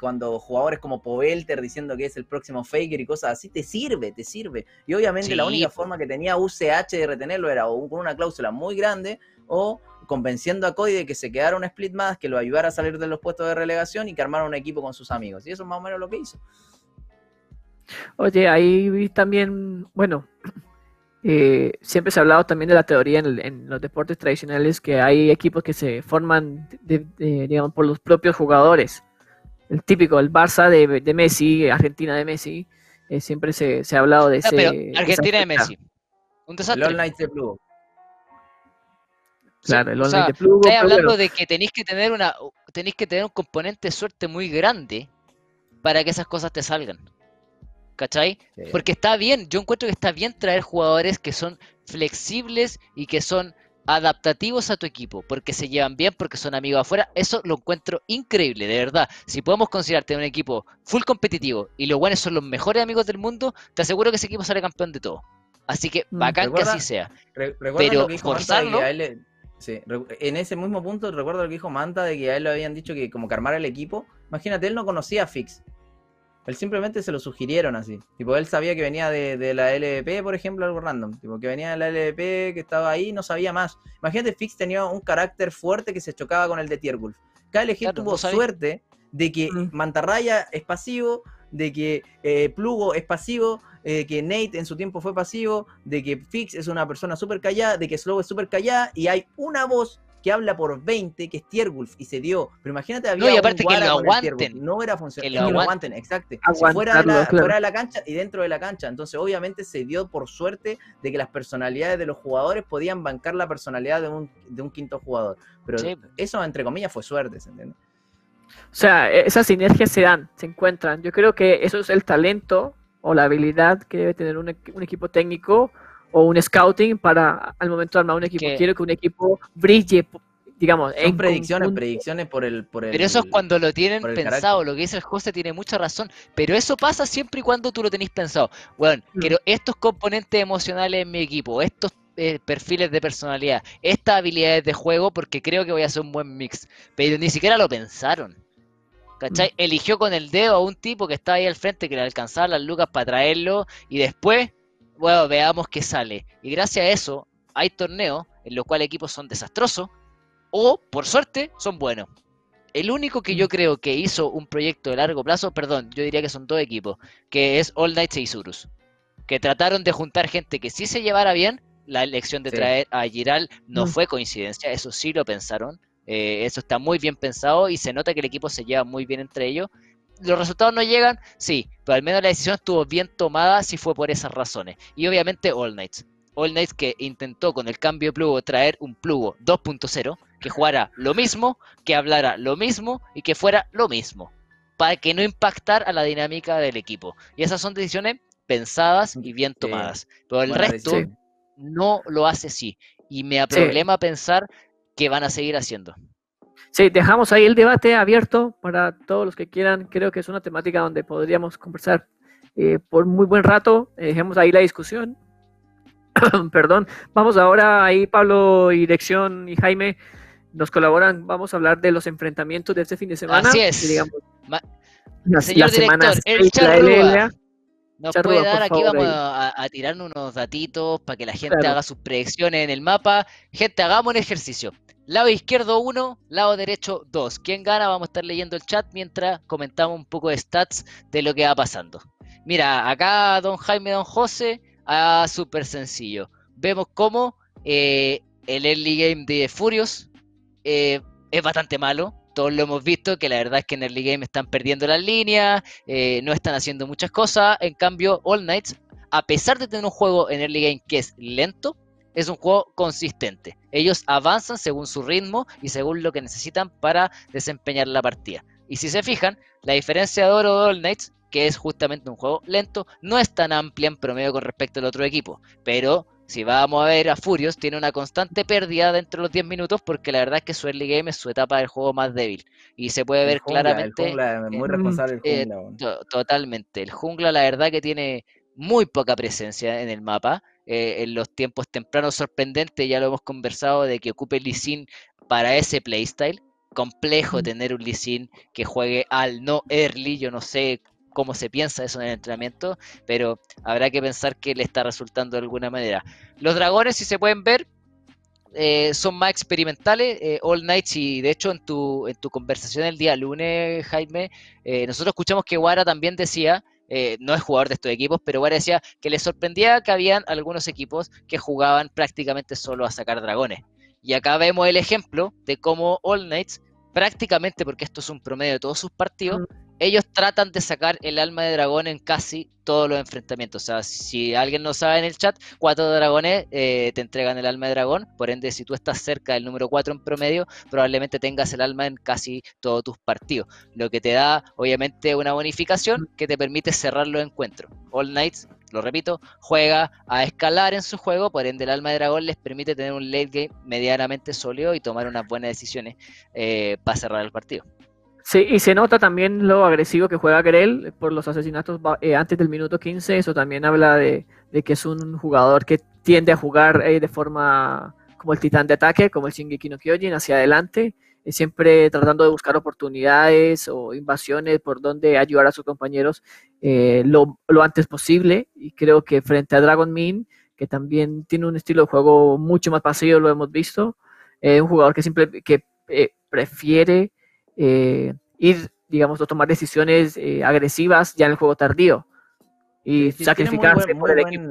cuando jugadores como Povelter diciendo que es el próximo Faker y cosas así, te sirve, te sirve. Y obviamente la única forma que tenía UCH de retenerlo era o con una cláusula muy grande o convenciendo a Cody de que se quedara un split más, que lo ayudara a salir de los puestos de relegación y que armara un equipo con sus amigos. Y eso es más o menos lo que hizo. Oye, ahí también, bueno, eh, siempre se ha hablado también de la teoría en, el- en los deportes tradicionales que hay equipos que se forman, de- de- digamos, por los propios jugadores. El típico, el Barça de, de Messi, Argentina de Messi, eh, siempre se, se ha hablado de Ah, ese. pero Argentina de. Messi. Un El desastre. All Knights de Plugo. Claro, el o online sea, de Plugo, Estáis hablando de que tenéis que tener una tenéis que tener un componente de suerte muy grande para que esas cosas te salgan. ¿Cachai? Sí. Porque está bien, yo encuentro que está bien traer jugadores que son flexibles y que son adaptativos a tu equipo, porque se llevan bien, porque son amigos afuera, eso lo encuentro increíble, de verdad. Si podemos considerarte un equipo full competitivo y los buenos son los mejores amigos del mundo, te aseguro que ese equipo sale campeón de todo. Así que Mm. bacán que así sea. Re- ¿Recuerdan Pero lo que dijo Manta de que forzarlo- a él le- sí, re- en ese mismo punto recuerdo lo que dijo Manta de que a él le habían dicho que como que armara el equipo. Imagínate, él no conocía a Fix. Él simplemente se lo sugirieron así. Tipo, él sabía que venía de, de la LVP, por ejemplo, algo random. Tipo, que venía de la LVP, que estaba ahí, no sabía más. Imagínate, Fix tenía un carácter fuerte que se chocaba con el de Tiergulf. KLG Claro, tuvo no suerte de que Mm. Mantarraya es pasivo, de que eh, Plugo es pasivo, eh, que Nate en su tiempo fue pasivo, de que Fix es una persona súper callada, de que Slow es súper callada, y hay una voz que habla por 20, que es Tiergulf, y se dio. Pero imagínate, había y un aparte que Guara lo aguanten. No era funcional. Que Que lo aguanten. aguanten, exacto. Fuera, de la, claro. fuera de la cancha y dentro de la cancha. Entonces, obviamente, se dio por suerte de que las personalidades de los jugadores podían bancar la personalidad de un, de un quinto jugador. Pero Sí. eso, entre comillas, fue suerte, ¿se entiende? O sea, e- esas sinergias se dan, se encuentran. Yo creo que eso es el talento o la habilidad que debe tener un, un equipo técnico o un scouting para al momento de armar un equipo. Quiero que un equipo brille, digamos, Son en predicciones, conjunto. predicciones por el, por el. Pero eso es cuando lo tienen pensado, carácter. lo que dice el José tiene mucha razón, pero eso pasa siempre y cuando tú lo tenés pensado. Bueno, Mm. quiero estos componentes emocionales en mi equipo, estos eh, perfiles de personalidad, estas habilidades de juego, porque creo que voy a hacer un buen mix, pero ni siquiera lo pensaron. ¿Cachai? Mm. Eligió con el dedo a un tipo que estaba ahí al frente que le alcanzaba las lucas para traerlo y después, bueno, veamos qué sale. Y gracias a eso hay torneos en los cuales equipos son desastrosos o, por suerte, son buenos. El único que yo creo que hizo un proyecto de largo plazo, perdón, yo diría que son dos equipos, que es All Knights e Isurus, que trataron de juntar gente que sí se llevara bien. La elección de Sí. traer a Giral no Mm. fue coincidencia, eso sí lo pensaron. eh, eso está muy bien pensado y se nota que el equipo se lleva muy bien entre ellos. Los resultados no llegan, sí, pero al menos la decisión estuvo bien tomada si fue por esas razones. Y obviamente All Knights. All Knights que intentó con el cambio de plugo traer un plugo 2.0 que jugara lo mismo, que hablara lo mismo y que fuera lo mismo. Para que no impactara a la dinámica del equipo. Y esas son decisiones pensadas y bien tomadas. Pero el resto no lo hace así. Y me da problema pensar que van a seguir haciendo. Sí, dejamos ahí el debate abierto para todos los que quieran. Creo que es una temática donde podríamos conversar eh, por muy buen rato. Eh, dejemos ahí la discusión. Perdón. Vamos ahora ahí, Pablo, y Dirección y Jaime nos colaboran. Vamos a hablar de los enfrentamientos de este fin de semana. Así es. digamos, Ma- las, Señor las semanas director, el de la charrúa. Nos puede dar, aquí favor, vamos a, a tirarnos unos datitos para que la gente Claro. haga sus predicciones en el mapa. Gente, hagamos un ejercicio. Lado izquierdo 1, lado derecho 2. ¿Quién gana? Vamos a estar leyendo el chat mientras comentamos un poco de stats de lo que va pasando. Mira, acá don Jaime, don José, ah, súper sencillo. Vemos cómo eh, el early game de Furious eh, es bastante malo. Todos lo hemos visto, que la verdad es que en early game están perdiendo las líneas, eh, no están haciendo muchas cosas. En cambio, All Knights, a pesar de tener un juego en early game que es lento, es un juego consistente. Ellos avanzan según su ritmo y según lo que necesitan para desempeñar la partida. Y si se fijan, la diferencia de oro de All Knights, que es justamente un juego lento, no es tan amplia en promedio con respecto al otro equipo. Pero si vamos a ver a Furious, tiene una constante pérdida dentro de los 10 minutos porque la verdad es que su early game es su etapa del juego más débil. Y se puede ver claramente. muy responsable el eh, jungla. totalmente. El jungla, la verdad que tiene muy poca presencia en el mapa. Eh, en los tiempos tempranos sorprendente, ya lo hemos conversado, de que ocupe Lee Sin para ese playstyle. Complejo tener un Lee Sin que juegue al no early, yo no sé cómo se piensa eso en el entrenamiento, pero habrá que pensar que le está resultando de alguna manera. Los dragones, si se pueden ver, eh, son más experimentales, eh, All Nights, y de hecho en tu, en tu conversación el día lunes, Jaime, nosotros escuchamos que Wara también decía eh, no es jugador de estos equipos, pero bueno, decía que le sorprendía que habían algunos equipos que jugaban prácticamente solo a sacar dragones. Y acá vemos el ejemplo de cómo All Knights, prácticamente porque esto es un promedio de todos sus partidos, ellos tratan de sacar el alma de dragón en casi todos los enfrentamientos. O sea, si alguien no sabe en el chat, cuatro dragones eh, te entregan el alma de dragón. Por ende, si tú estás cerca del número 4 en promedio, probablemente tengas el alma en casi todos tus partidos. Lo que te da, obviamente, una bonificación que te permite cerrar los encuentros. All Knights, lo repito, juega a escalar en su juego. Por ende, el alma de dragón les permite tener un late game medianamente sólido y tomar unas buenas decisiones eh, para cerrar el partido. Sí, y se nota también lo agresivo que juega Grell por los asesinatos eh, antes del minuto 15. Eso también habla de, que es un jugador que tiende a jugar eh, de forma como el titán de ataque, como el Shingeki no Kyojin, hacia adelante, eh, siempre tratando de buscar oportunidades o invasiones por donde ayudar a sus compañeros lo, lo, antes posible. Y creo que frente a Dragon Min, que también tiene un estilo de juego mucho más pasivo, lo hemos visto, es un jugador que, siempre, que prefiere eh, ir, digamos, o tomar decisiones eh, agresivas ya en el juego tardío y sacrificarse por el equipo.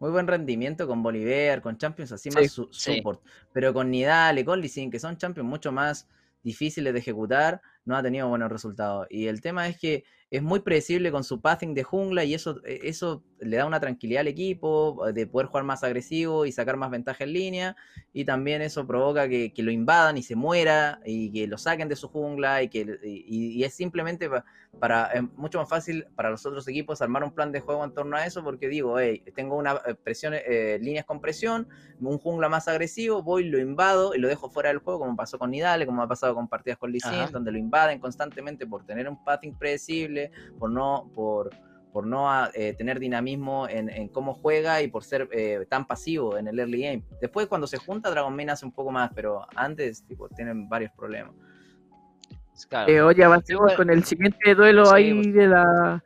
Muy buen rendimiento con Bolívar, con Champions así más support. Pero con Nidal y con Lissin, que son Champions mucho más difíciles de ejecutar, no ha tenido buenos resultados. Y el tema es que es muy predecible con su pathing de jungla y eso, eh, eso le da una tranquilidad al equipo de poder jugar más agresivo y sacar más ventaja en línea. Y también eso provoca que, lo invadan y se muera y que lo saquen de su jungla y que y, es simplemente para, es mucho más fácil para los otros equipos armar un plan de juego en torno a eso porque digo, hey, tengo una eh, presión, eh, líneas con presión, un jungla más agresivo, voy, lo invado y lo dejo fuera del juego como pasó con Nidale, como ha pasado con partidas con Lee donde lo invaden constantemente por tener un pathing predecible por no, por, por no eh, tener dinamismo en, cómo juega y por ser eh, tan pasivo en el early game. Después cuando se junta Dragon Main hace un poco más, pero antes tipo, tienen varios problemas. Eh, oye, avancemos con el siguiente duelo ahí de la...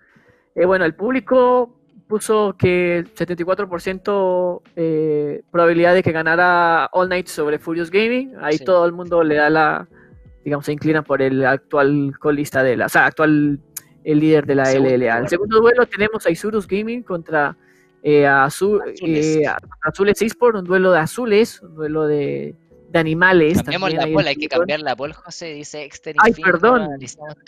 bueno, el público puso que el 74% probabilidad de que ganara All Night sobre Furious Gaming. Ahí todo el mundo le da la, digamos, se inclina por el actual colista de la, o sea, actual el líder de la LLA. El segundo duelo tenemos a Isurus Gaming contra eh, Azul, eh, Azules Esports, un duelo de azules, un duelo de, de animales. Cambiamos la bola, hay que cambiar la bola, José, dice Exter Ay, perdón.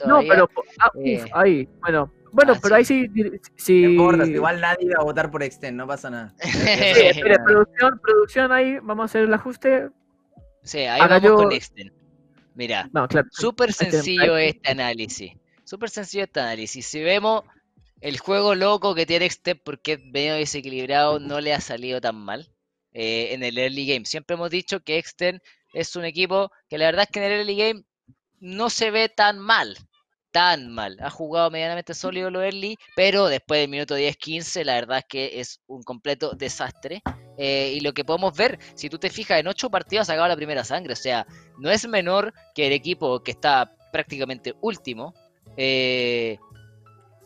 No, pero, ah, eh. ahí, bueno, bueno, pero ahí sí. sí... igual nadie va a votar por Extend, no pasa nada. sí, producción, producción, ahí vamos a hacer el ajuste. Sí, ahí vamos con Extend. Mira, súper sencillo este análisis. Súper sencillo este análisis. Si vemos el juego loco que tiene Extep porque es medio desequilibrado, no le ha salido tan mal eh, en el early game. Siempre hemos dicho que Extend es un equipo que la verdad es que en el early game no se ve tan mal. Tan mal. Ha jugado medianamente sólido lo early, pero después del minuto 10-15, la verdad es que es un completo desastre. Eh, y lo que podemos ver, si tú te fijas, en 8 partidos ha sacado la primera sangre. O sea, no es menor que el equipo que está prácticamente último, eh,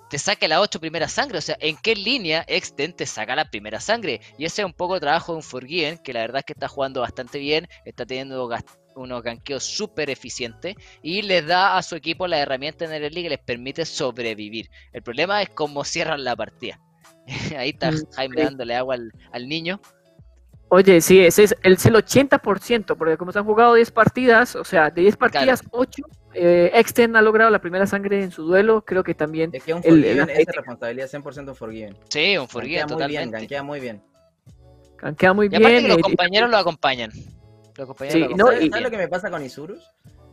te saque la 8 primera sangre. O sea, ¿en qué línea Extend te saca la primera sangre? Y ese es un poco el trabajo de un Forgiven, que la verdad es que está jugando bastante bien, está teniendo unos ganqueos súper eficientes y les da a su equipo la herramienta en el early que les permite sobrevivir. El problema es cómo cierran la partida. Ahí está mm, Jaime dándole agua al, niño. Oye, sí, ese es el, 80%, porque como se han jugado 10 partidas, o sea, de 10 partidas, 8 eh, Exten ha logrado la primera sangre en su duelo, creo que también... Es que un Forgiven es responsabilidad 100% Forgiven. Sí, un Forgiven totalmente. Muy bien, muy bien. Cankea muy Y aparte bien. que los eh, compañeros lo acompañan. Los compañeros Sí, lo no, acompañan. ¿Sabes, y- sabes lo que me pasa con Isurus?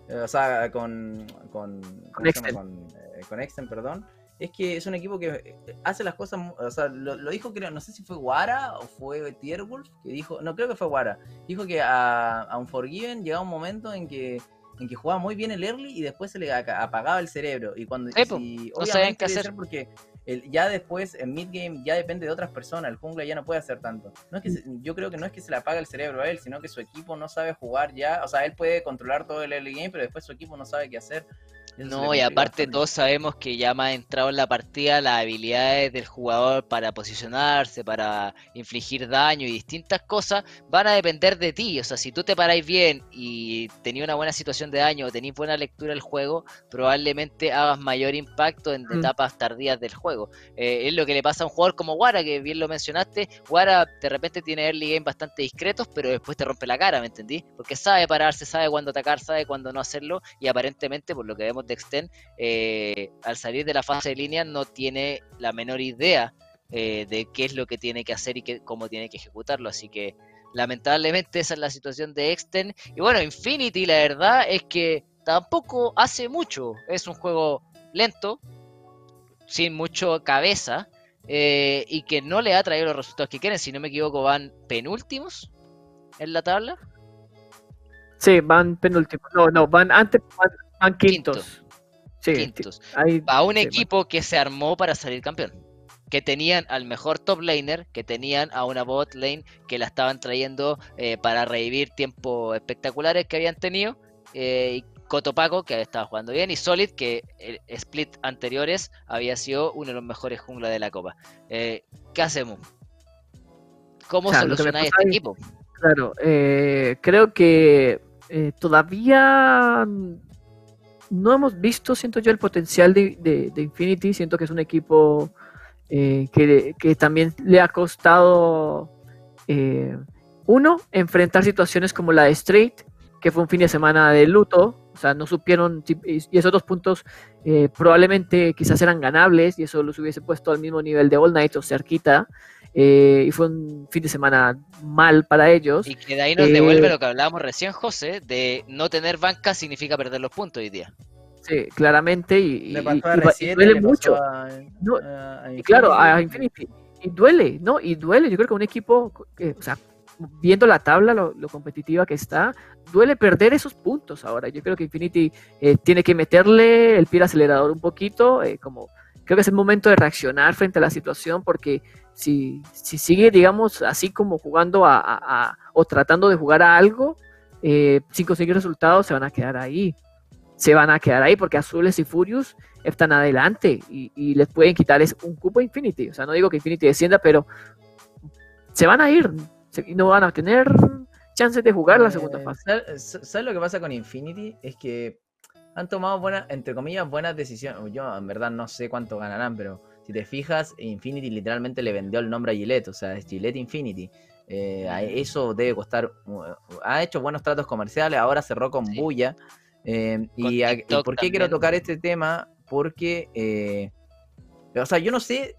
Eh, o sea, con. Con, ¿cómo se Exten. Con, eh, con Exten, perdón. Es que es un equipo que eh, hace las cosas. O sea, lo, lo dijo, creo, no sé si fue Guara o fue Tierwolf, que dijo. No, creo que fue Guara. Dijo que a, a Unforgiven llegaba un momento en que. En que jugaba muy bien el early y después se le apagaba el cerebro. Y cuando. Sí, po, y no sabían qué hacer. porque el- ya después en midgame ya depende de otras personas. El jungla ya no puede hacer tanto. No es que se- yo creo que no es que se le apaga el cerebro a él, sino que su equipo no sabe jugar ya. O sea, él puede controlar todo el early game, pero después su equipo no sabe qué hacer. Eso No, y aparte todos sabemos que ya más entrado en la partida las habilidades del jugador para posicionarse, para infligir daño y distintas cosas van a depender de ti. O sea, si tú te paráis bien y tenías una buena situación de daño o tenéis buena lectura del juego, probablemente hagas mayor impacto en Mm. etapas tardías del juego. Eh, es lo que le pasa a un jugador como Wara, que bien lo mencionaste. Wara de repente tiene early game bastante discretos, pero después te rompe la cara, ¿me entendí? Porque sabe pararse, sabe cuándo atacar, sabe cuándo no hacerlo, y aparentemente, por lo que vemos de Extend, eh, al salir de la fase de línea no tiene la menor idea eh, de qué es lo que tiene que hacer y qué, cómo tiene que ejecutarlo. Así que lamentablemente esa es la situación de Extend. Y bueno, Infinity la verdad es que tampoco hace mucho. Es un juego lento, sin mucho cabeza, eh, y que no le ha traído los resultados que quieren. Si no me equivoco, van penúltimos en la tabla. Sí, van penúltimos. No, no, van antes, van quintos. Sí, Quintos. hay- a un sí, equipo que se armó para salir campeón. Que tenían al mejor top laner, que tenían a una bot lane que la estaban trayendo eh, para revivir tiempos espectaculares que habían tenido. eh, y Cotopaco, que estaba jugando bien, y Solid, que el split anteriores había sido uno de los mejores jungla de la copa. Eh, ¿Qué hacemos? ¿Cómo O sea, solucionáis este ahí- equipo? Claro, eh, creo que eh, todavía no hemos visto, siento yo, el potencial de, de- Infinity. Siento que es un equipo eh, que, que también le ha costado, eh, uno, enfrentar situaciones como la de Straight, que fue un fin de semana de luto. O sea, no supieron, y esos dos puntos eh, probablemente quizás eran ganables y eso los hubiese puesto al mismo nivel de All Night o cerquita. Eh, y fue un fin de semana mal para ellos. Y que de ahí nos eh, devuelve lo que hablábamos recién, José, de no tener banca significa perder los puntos hoy día. Sí, claramente, y, y- Le pasó a y- y R7, duele le pasó mucho. a- No, a- Y claro, a Infinity. Infinity. Y duele, ¿no? Y duele. Yo creo que un equipo, que, o sea, viendo la tabla, lo, lo competitiva que está, duele perder esos puntos ahora. Yo creo que Infinity eh, tiene que meterle el pie al acelerador un poquito, eh, como creo que es el momento de reaccionar frente a la situación, porque si, si sigue, digamos, así como jugando a, a- a- o tratando de jugar a algo, eh, sin conseguir resultados, se van a quedar ahí. Se van a quedar ahí porque Azules y Furious están adelante y, y les pueden quitar es- un cupo a Infinity. O sea, no digo que Infinity descienda, pero se van a ir y no van a tener chances de jugar la segunda Eh, fase. ¿sabes, sabes lo que pasa con Infinity? Es que han tomado buenas, entre comillas, buenas decisiones. Yo en verdad no sé cuánto ganarán, pero si te fijas, Infinity literalmente le vendió el nombre a Gillette, o sea, es Gillette Infinity. Eh, eso debe costar. uh, Ha hecho buenos tratos comerciales, ahora cerró con Sí. Bulla. eh, Con y, a- y TikTok por qué quiero tocar este tema? Porque, eh, o sea, yo no sé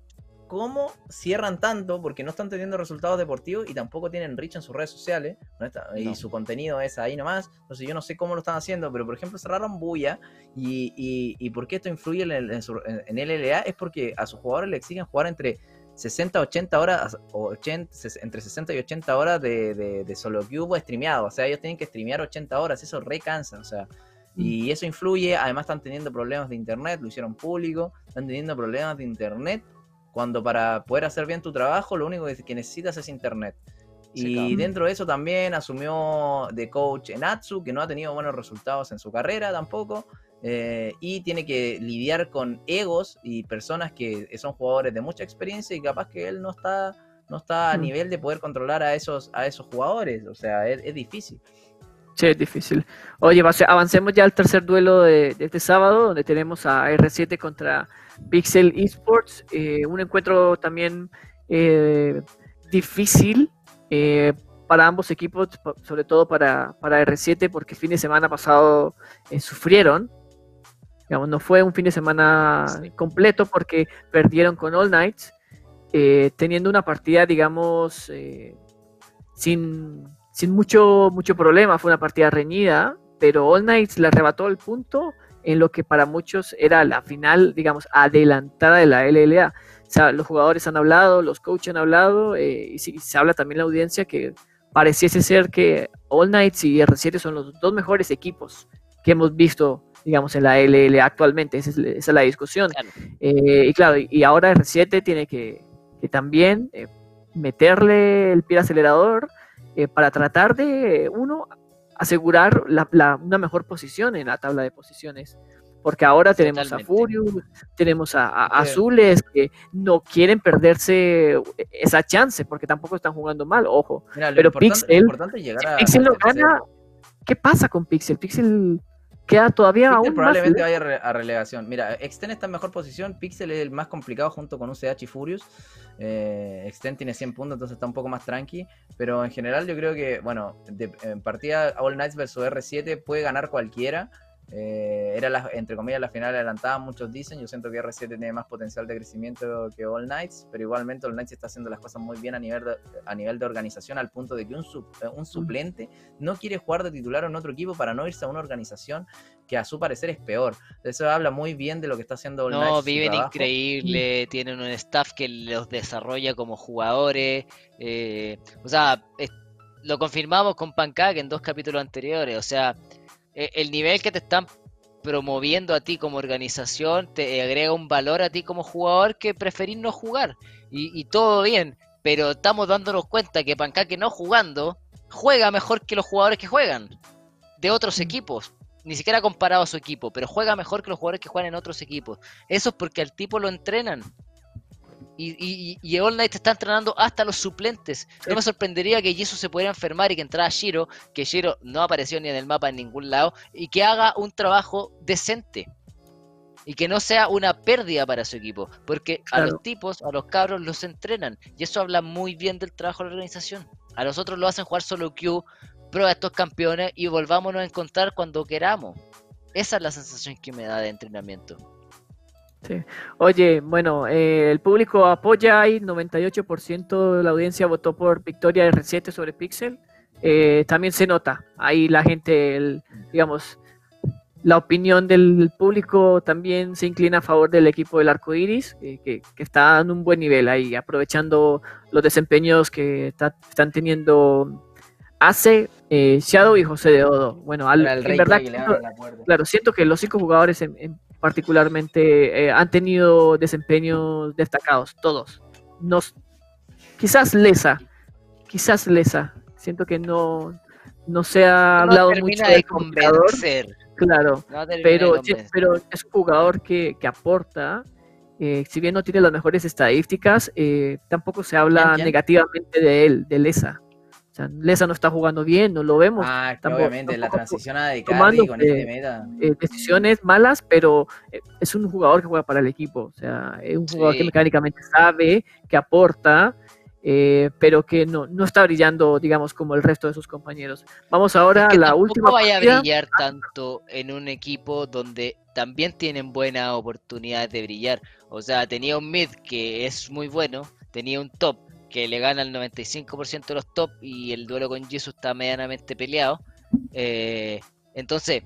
cómo cierran tanto porque no están teniendo resultados deportivos y tampoco tienen reach en sus redes sociales y No. su contenido es ahí nomás. Entonces yo no sé cómo lo están haciendo, pero por ejemplo cerraron Buya y, y, y por qué esto influye en, el- en su- en- en LLA es porque a sus jugadores le exigen jugar entre 60 80 horas, o 80, ses- entre 60 y 80 horas de, de, de solo cube streameado. O sea, ellos tienen que streamear 80 horas, eso recansa, o sea. Y eso influye, además están teniendo problemas de internet, lo hicieron público, están teniendo problemas de internet, cuando para poder hacer bien tu trabajo lo único que necesitas es internet. Y dentro de eso también asumió de coach Natsu, que no ha tenido buenos resultados en su carrera tampoco. eh, y tiene que lidiar con egos y personas que son jugadores de mucha experiencia y capaz que él no está, no está a Mm. nivel de poder controlar a esos, a esos jugadores. O sea, es, es difícil. Sí, es difícil. Oye, avancemos ya al tercer duelo de, de este sábado, donde tenemos a R7 contra Pixel Esports. eh, un encuentro también eh, difícil eh, para ambos equipos, sobre todo para, para R7, porque el fin de semana pasado sufrieron. Digamos, no fue un fin de semana Sí. completo porque perdieron con All Knights, teniendo una partida, digamos, sin, sin mucho, mucho problema. Fue una partida reñida, pero All Knights le arrebató el punto en lo que para muchos era la final, digamos, adelantada de la LLA. O sea, los jugadores han hablado, los coaches han hablado, eh, y se habla también la audiencia que pareciese ser que All Knights y R7 son los dos mejores equipos que hemos visto, digamos, en la LLA actualmente. Esa es, la discusión. Eh, y claro, y ahora R7 tiene que, también eh, meterle el pie acelerador para tratar de, uno, asegurar una mejor posición en la tabla de posiciones. Porque ahora tenemos a Furious, tenemos a, Azules que no quieren perderse esa chance porque tampoco están jugando mal, ojo. Pero Pixel, Pixel no gana. ¿Qué pasa con Pixel? Pixel queda todavía aún probablemente vaya a relegación. Mira, Exten está en mejor posición, Pixel es el más complicado junto con UCH y Furious. Eh, Extend tiene 100 puntos, entonces está un poco más tranqui. Pero en general yo creo que, bueno, en partida All Knights versus R7 puede ganar cualquiera. Eh, era, la, entre comillas, la final adelantada, muchos dicen. Yo siento que R7 tiene más potencial de crecimiento que All Knights, pero igualmente All Knights está haciendo las cosas muy bien a nivel de, a nivel de organización, al punto de que un, eh, un suplente no quiere jugar de titular en otro equipo para no irse a una organización que a su parecer es peor. Eso habla muy bien de lo que está haciendo All No, viven increíble, tienen un staff que los desarrolla como jugadores. Eh, o sea, lo confirmamos con Pancake en dos capítulos anteriores. O sea, el nivel que te están promoviendo a ti como organización te agrega un valor a ti como jugador que preferís no jugar. Y, todo bien, pero estamos dándonos cuenta que Pancake no jugando juega mejor que los jugadores que juegan de otros mm. equipos. Ni siquiera comparado a su equipo, pero juega mejor que los jugadores que juegan en otros equipos. Eso es porque al tipo lo entrenan. Y, y, All Night está entrenando hasta los suplentes. No me sorprendería que Jesus se pudiera enfermar y que entrara Shiro, que Shiro no apareció ni en el mapa en ningún lado, y que haga un trabajo decente. Y que no sea una pérdida para su equipo. Porque a los tipos, a los cabros, los entrenan. Y eso habla muy bien del trabajo de la organización. A nosotros lo hacen jugar solo Q, prueba a estos campeones y volvámonos a encontrar cuando queramos. Esa es la sensación que me da de entrenamiento. Oye, bueno, eh, el público apoya ahí, 98% de la audiencia votó por Victoria R7 sobre Pixel. Eh, también se nota ahí la gente, digamos, la opinión del público también se inclina a favor del equipo del arco iris, que, está en un buen nivel ahí, aprovechando los desempeños que están teniendo Ace, eh, Shadow y José de Odo. Bueno, en verdad, claro, siento que los cinco jugadores en particularmente eh, han tenido desempeños destacados, todos. Nos, quizás Lesa, quizás Lesa. Siento que no, no se ha hablado mucho de convencer. Claro, pero, pero es un jugador que, que aporta. Eh, si bien no tiene las mejores estadísticas, eh, tampoco se habla negativamente de él, de Lesa. O sea, Lesa no está jugando bien, no lo vemos. Ah, obviamente, la transición a de con este meta. Eh, decisiones malas, pero eh, es un jugador que juega para el equipo. O sea, es un jugador que mecánicamente sabe, que aporta, eh, pero que no, no está brillando, digamos, como el resto de sus compañeros. Vamos ahora a la última. No vaya a brillar tanto en un equipo donde también tienen buenas oportunidades de brillar. O sea, tenía un mid que es muy bueno, tenía un top que le gana el 95% de los top y el duelo con Jesus está medianamente peleado. Eh, entonces,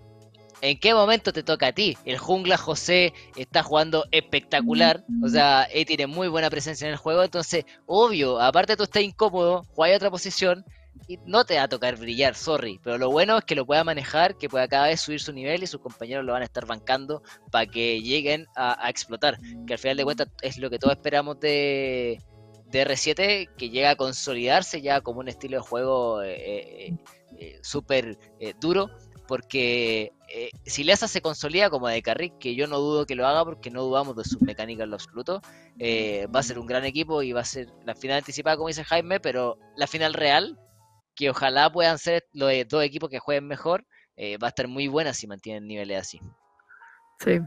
¿en qué momento te toca a ti? El jungla José está jugando espectacular, o sea, él tiene muy buena presencia en el juego, entonces, obvio, aparte tú estás incómodo, juegas otra posición y no te va a tocar brillar, sorry, pero lo bueno es que lo pueda manejar, que pueda cada vez subir su nivel y sus compañeros lo van a estar bancando para que lleguen a explotar, que al final de cuentas es lo que todos esperamos de de R7 que llega a consolidarse ya como un estilo de juego eh, eh, eh, súper duro, porque si Lesa se consolida como de Carrick, que yo no dudo que lo haga porque no dudamos de sus mecánicas en lo absoluto, va a ser un gran equipo y va a ser la final anticipada, como dice Jaime, pero la final real, que ojalá puedan ser los dos equipos que jueguen mejor, va a estar muy buena si mantienen niveles así. Sí,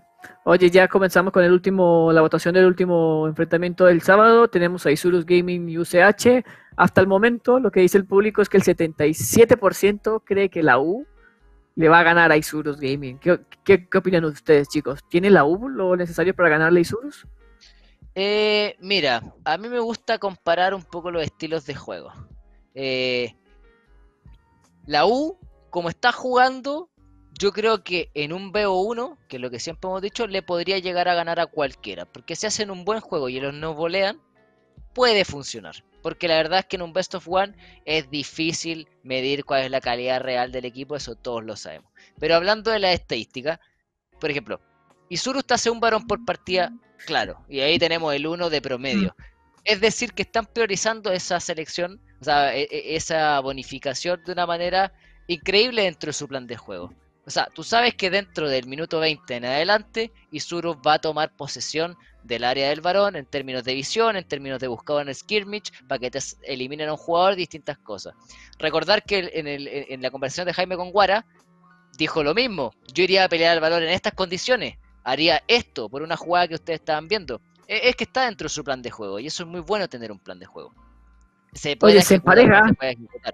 Oye, ya comenzamos con el último, la votación del último enfrentamiento del sábado. Tenemos a Isurus Gaming y UCH. Hasta el momento, lo que dice el público es que el 77% cree que la U le va a ganar a Isurus Gaming. ¿Qué, opinan ustedes, chicos? ¿Tiene la U lo necesario para ganarle a Isurus? Eh, mira, a mí me gusta comparar un poco los estilos de juego. eh, la U, como está jugando, yo creo que en un BO1, que es lo que siempre hemos dicho, le podría llegar a ganar a cualquiera. Porque si hacen un buen juego y ellos no volean, puede funcionar. Porque la verdad es que en un Best of One es difícil medir cuál es la calidad real del equipo, eso todos lo sabemos. Pero hablando de la estadística, por ejemplo, Isuru está hace un varón por partida, claro, y ahí tenemos el 1 de promedio. Es decir, que están priorizando esa selección, o sea, e- e- esa bonificación de una manera increíble dentro de su plan de juego. O sea, tú sabes que dentro del minuto 20 en adelante, Isuru va a tomar posesión del área del varón en términos de visión, en términos de buscado en el skirmish, para que te eliminen a un jugador, distintas cosas. Recordar que en, el- en la conversación de Jaime con Guara, dijo lo mismo. Yo iría a pelear al balón en estas condiciones. Haría esto por una jugada que ustedes estaban viendo. E- Es que está dentro de su plan de juego y eso es muy bueno tener un plan de juego. Se puede se empareja. se puede ejecutar.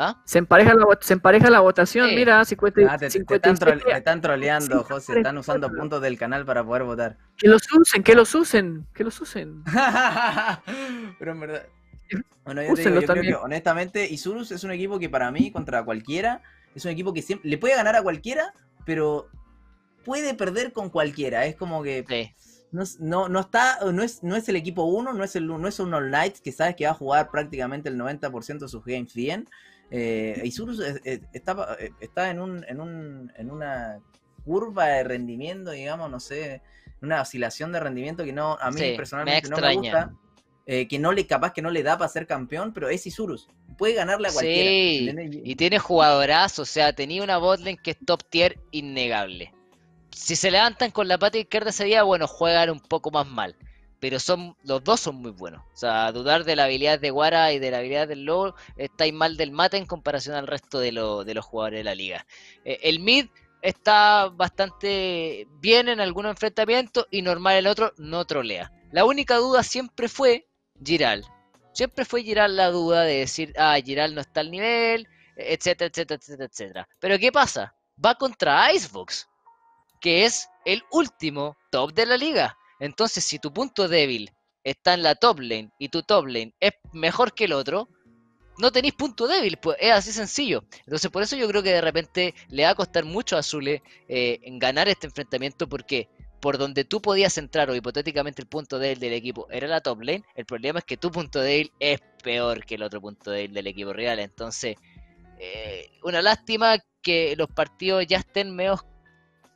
¿Ah? Se empareja la, se empareja la votación, Sí. mira, 50, Ah, te, te están, 57, trole- te están troleando, José. Están usando 54. puntos del canal para poder votar. Que los usen, que los usen, que los usen. Pero en verdad. Bueno, yo, te digo, yo creo también. que honestamente, Isurus es un equipo que para mí, contra cualquiera, es un equipo que siempre le puede ganar a cualquiera, pero puede perder con cualquiera. Es como que Sí. no, es- no, no está, no es, no es el equipo 1, no es el no es un All Knights que sabes que va a jugar prácticamente el 90% de sus games bien. Eh, Isurus es- es- está, eh, está en, un, en, un, en una curva de rendimiento, digamos, no sé, una oscilación de rendimiento que no, a mí Sí, me personalmente no me gusta. eh, que no le capaz que no le da para ser campeón, pero es Isurus. Puede ganarle a cualquiera. Y tiene jugadorazo, o sea, tenía una botlane que es top tier innegable. Si se levantan con la pata izquierda ese día, bueno, juegan un poco más mal. Pero son los dos son muy buenos. O sea, dudar de la habilidad de Guara y de la habilidad del Lobo, estáis mal del mate en comparación al resto de, lo- de los jugadores de la liga. Eh, el mid está bastante bien en algunos enfrentamientos y normal el otro no trolea. La única duda siempre fue Giral. Siempre fue Giral la duda de decir, ah, Giral no está al nivel, etcétera, etcétera, etcétera, etcétera. Pero ¿qué pasa? Va contra Icebox, que es el último top de la liga. Entonces, si tu punto débil está en la top lane y tu top lane es mejor que el otro, no tenéis punto débil, pues es así sencillo. Entonces, por eso yo creo que de repente le va a costar mucho a Zule eh, ganar este enfrentamiento, porque por donde tú podías entrar, o hipotéticamente el punto débil del equipo era la top lane, el problema es que tu punto débil es peor que el otro punto débil del equipo real. Entonces, eh, una lástima que los partidos ya estén medio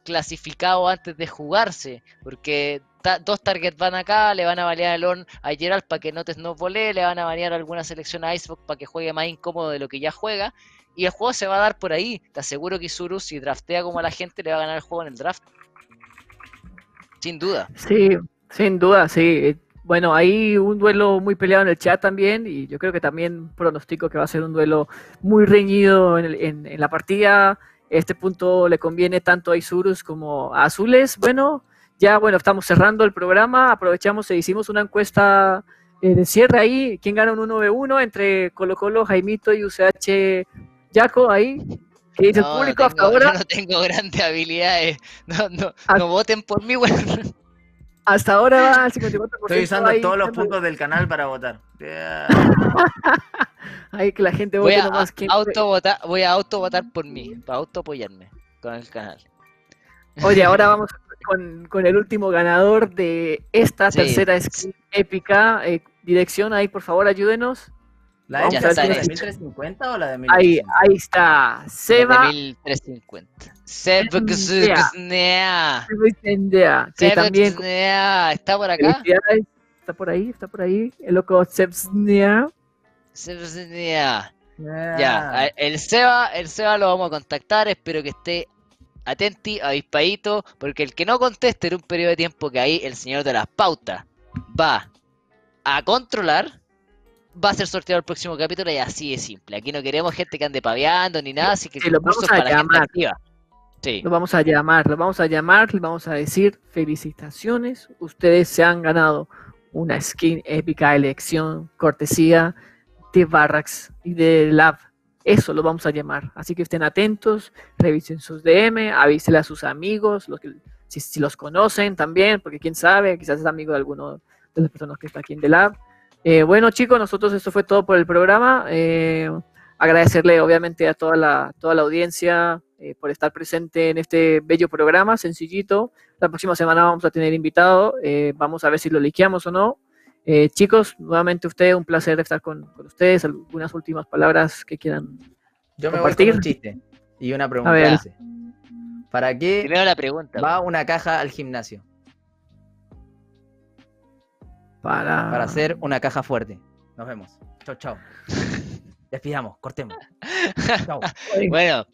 clasificados antes de jugarse, porque dos targets van acá, le van a balear el on a Gerald para que no te no volee, le van a banear alguna selección a Icebox para que juegue más incómodo de lo que ya juega, y el juego se va a dar por ahí. Te aseguro que Isuru, si draftea como a la gente, le va a ganar el juego en el draft. Sin duda. Sí, sin duda, sí. Bueno, hay un duelo muy peleado en el chat también y yo creo que también pronostico que va a ser un duelo muy reñido en, el- en- en la partida. Este punto le conviene tanto a Isurus como a Azules. Bueno, ya bueno, estamos cerrando el programa. Aprovechamos e hicimos una encuesta eh, de cierre ahí. ¿Quién gana un 1v1 entre Colo Colo, Jaimito y UCH Yaco ahí? ¿Qué dice el No, no público hasta ahora? yo no tengo grandes habilidades. No, no, Ah. no voten por mí, weón. Hasta ahora va al 54%. Estoy usando ahí, todos los puntos del canal para votar. Yeah. Ahí que la gente Voy vote a, nomás. quién- autovotar, voy a autovotar por mí, para autoapoyarme con el canal. Oye, ahora vamos con, con el último ganador de esta Sí. tercera skin épica. Eh, dirección ahí, por favor, ayúdenos. ¿La de si- 1350 o la de Ahí, 1350? ahí está. Seba. De 1350. Sebxnea. Sebzendea, Que también. ¿Está por acá? Está por ahí, está por ahí. El loco Sebznia. Sebxnea. Yeah. Ya, el Seba, el Seba lo vamos a contactar, espero que esté atenti, avispadito, porque el que no conteste en un periodo de tiempo que ahí el señor de las pautas va a controlar, va a ser sorteado el próximo capítulo y así de simple. Aquí no queremos gente que ande paveando ni nada, así que lo vamos es a para la gente llamar. Sí, Lo vamos a llamar, lo vamos a llamar, le vamos a decir felicitaciones. Ustedes se han ganado una skin épica elección, cortesía de Barracks y de Lab. Eso lo vamos a llamar. Así que estén atentos, revisen sus DM, avísele a sus amigos, los que, si, los conocen también, porque quién sabe, quizás es amigo de alguno de las personas que está aquí en The Lab. Eh, bueno, chicos, nosotros eso fue todo por el programa. Eh, agradecerle, obviamente, a toda la, toda la audiencia eh, por estar presente en este bello programa, sencillito. La próxima semana vamos a tener invitado. vamos a ver si lo liqueamos o no. Eh, chicos, nuevamente ustedes, un placer estar con, con ustedes. Algunas últimas palabras que quieran. Yo me voy con un chiste y una pregunta. ver. hice. ¿Para qué Primero la pregunta. va una caja al gimnasio? Para, Para hacer una caja fuerte. Nos vemos. Chau, chau. Despidamos, cortemos. Chau. Bueno,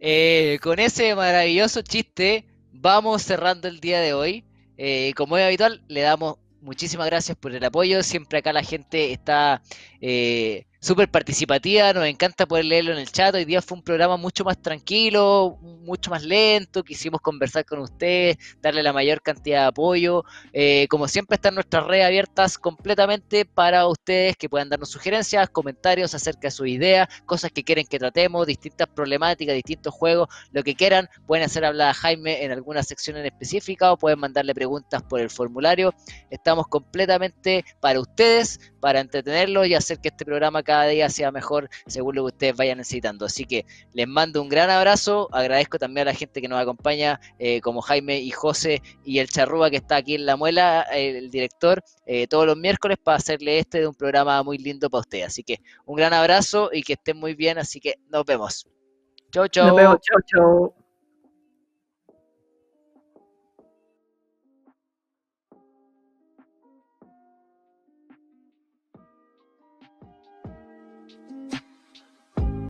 eh, con ese maravilloso chiste vamos cerrando el día de hoy. Eh, como es habitual, le damos muchísimas gracias por el apoyo. Siempre acá la gente está eh, súper participativa, nos encanta poder leerlo en el chat. Hoy día fue un programa mucho más tranquilo, mucho más lento. Quisimos conversar con ustedes, darle la mayor cantidad de apoyo. Eh, como siempre, están nuestras redes abiertas completamente para ustedes que puedan darnos sugerencias, comentarios acerca de sus ideas, cosas que quieren que tratemos, distintas problemáticas, distintos juegos, lo que quieran. Pueden hacer hablar a Jaime en alguna sección en específica o pueden mandarle preguntas por el formulario. Estamos completamente para ustedes, para entretenerlos y hacer que este programa día sea mejor según lo que ustedes vayan necesitando. Así que les mando un gran abrazo. Agradezco también a la gente que nos acompaña, eh, como Jaime y José y el Charrúa que está aquí en la muela, eh, el director, eh, todos los miércoles para hacerle este de un programa muy lindo para ustedes. Así que un gran abrazo y que estén muy bien. Así que nos vemos. Chau, chau. Nos vemos. Chao, chao.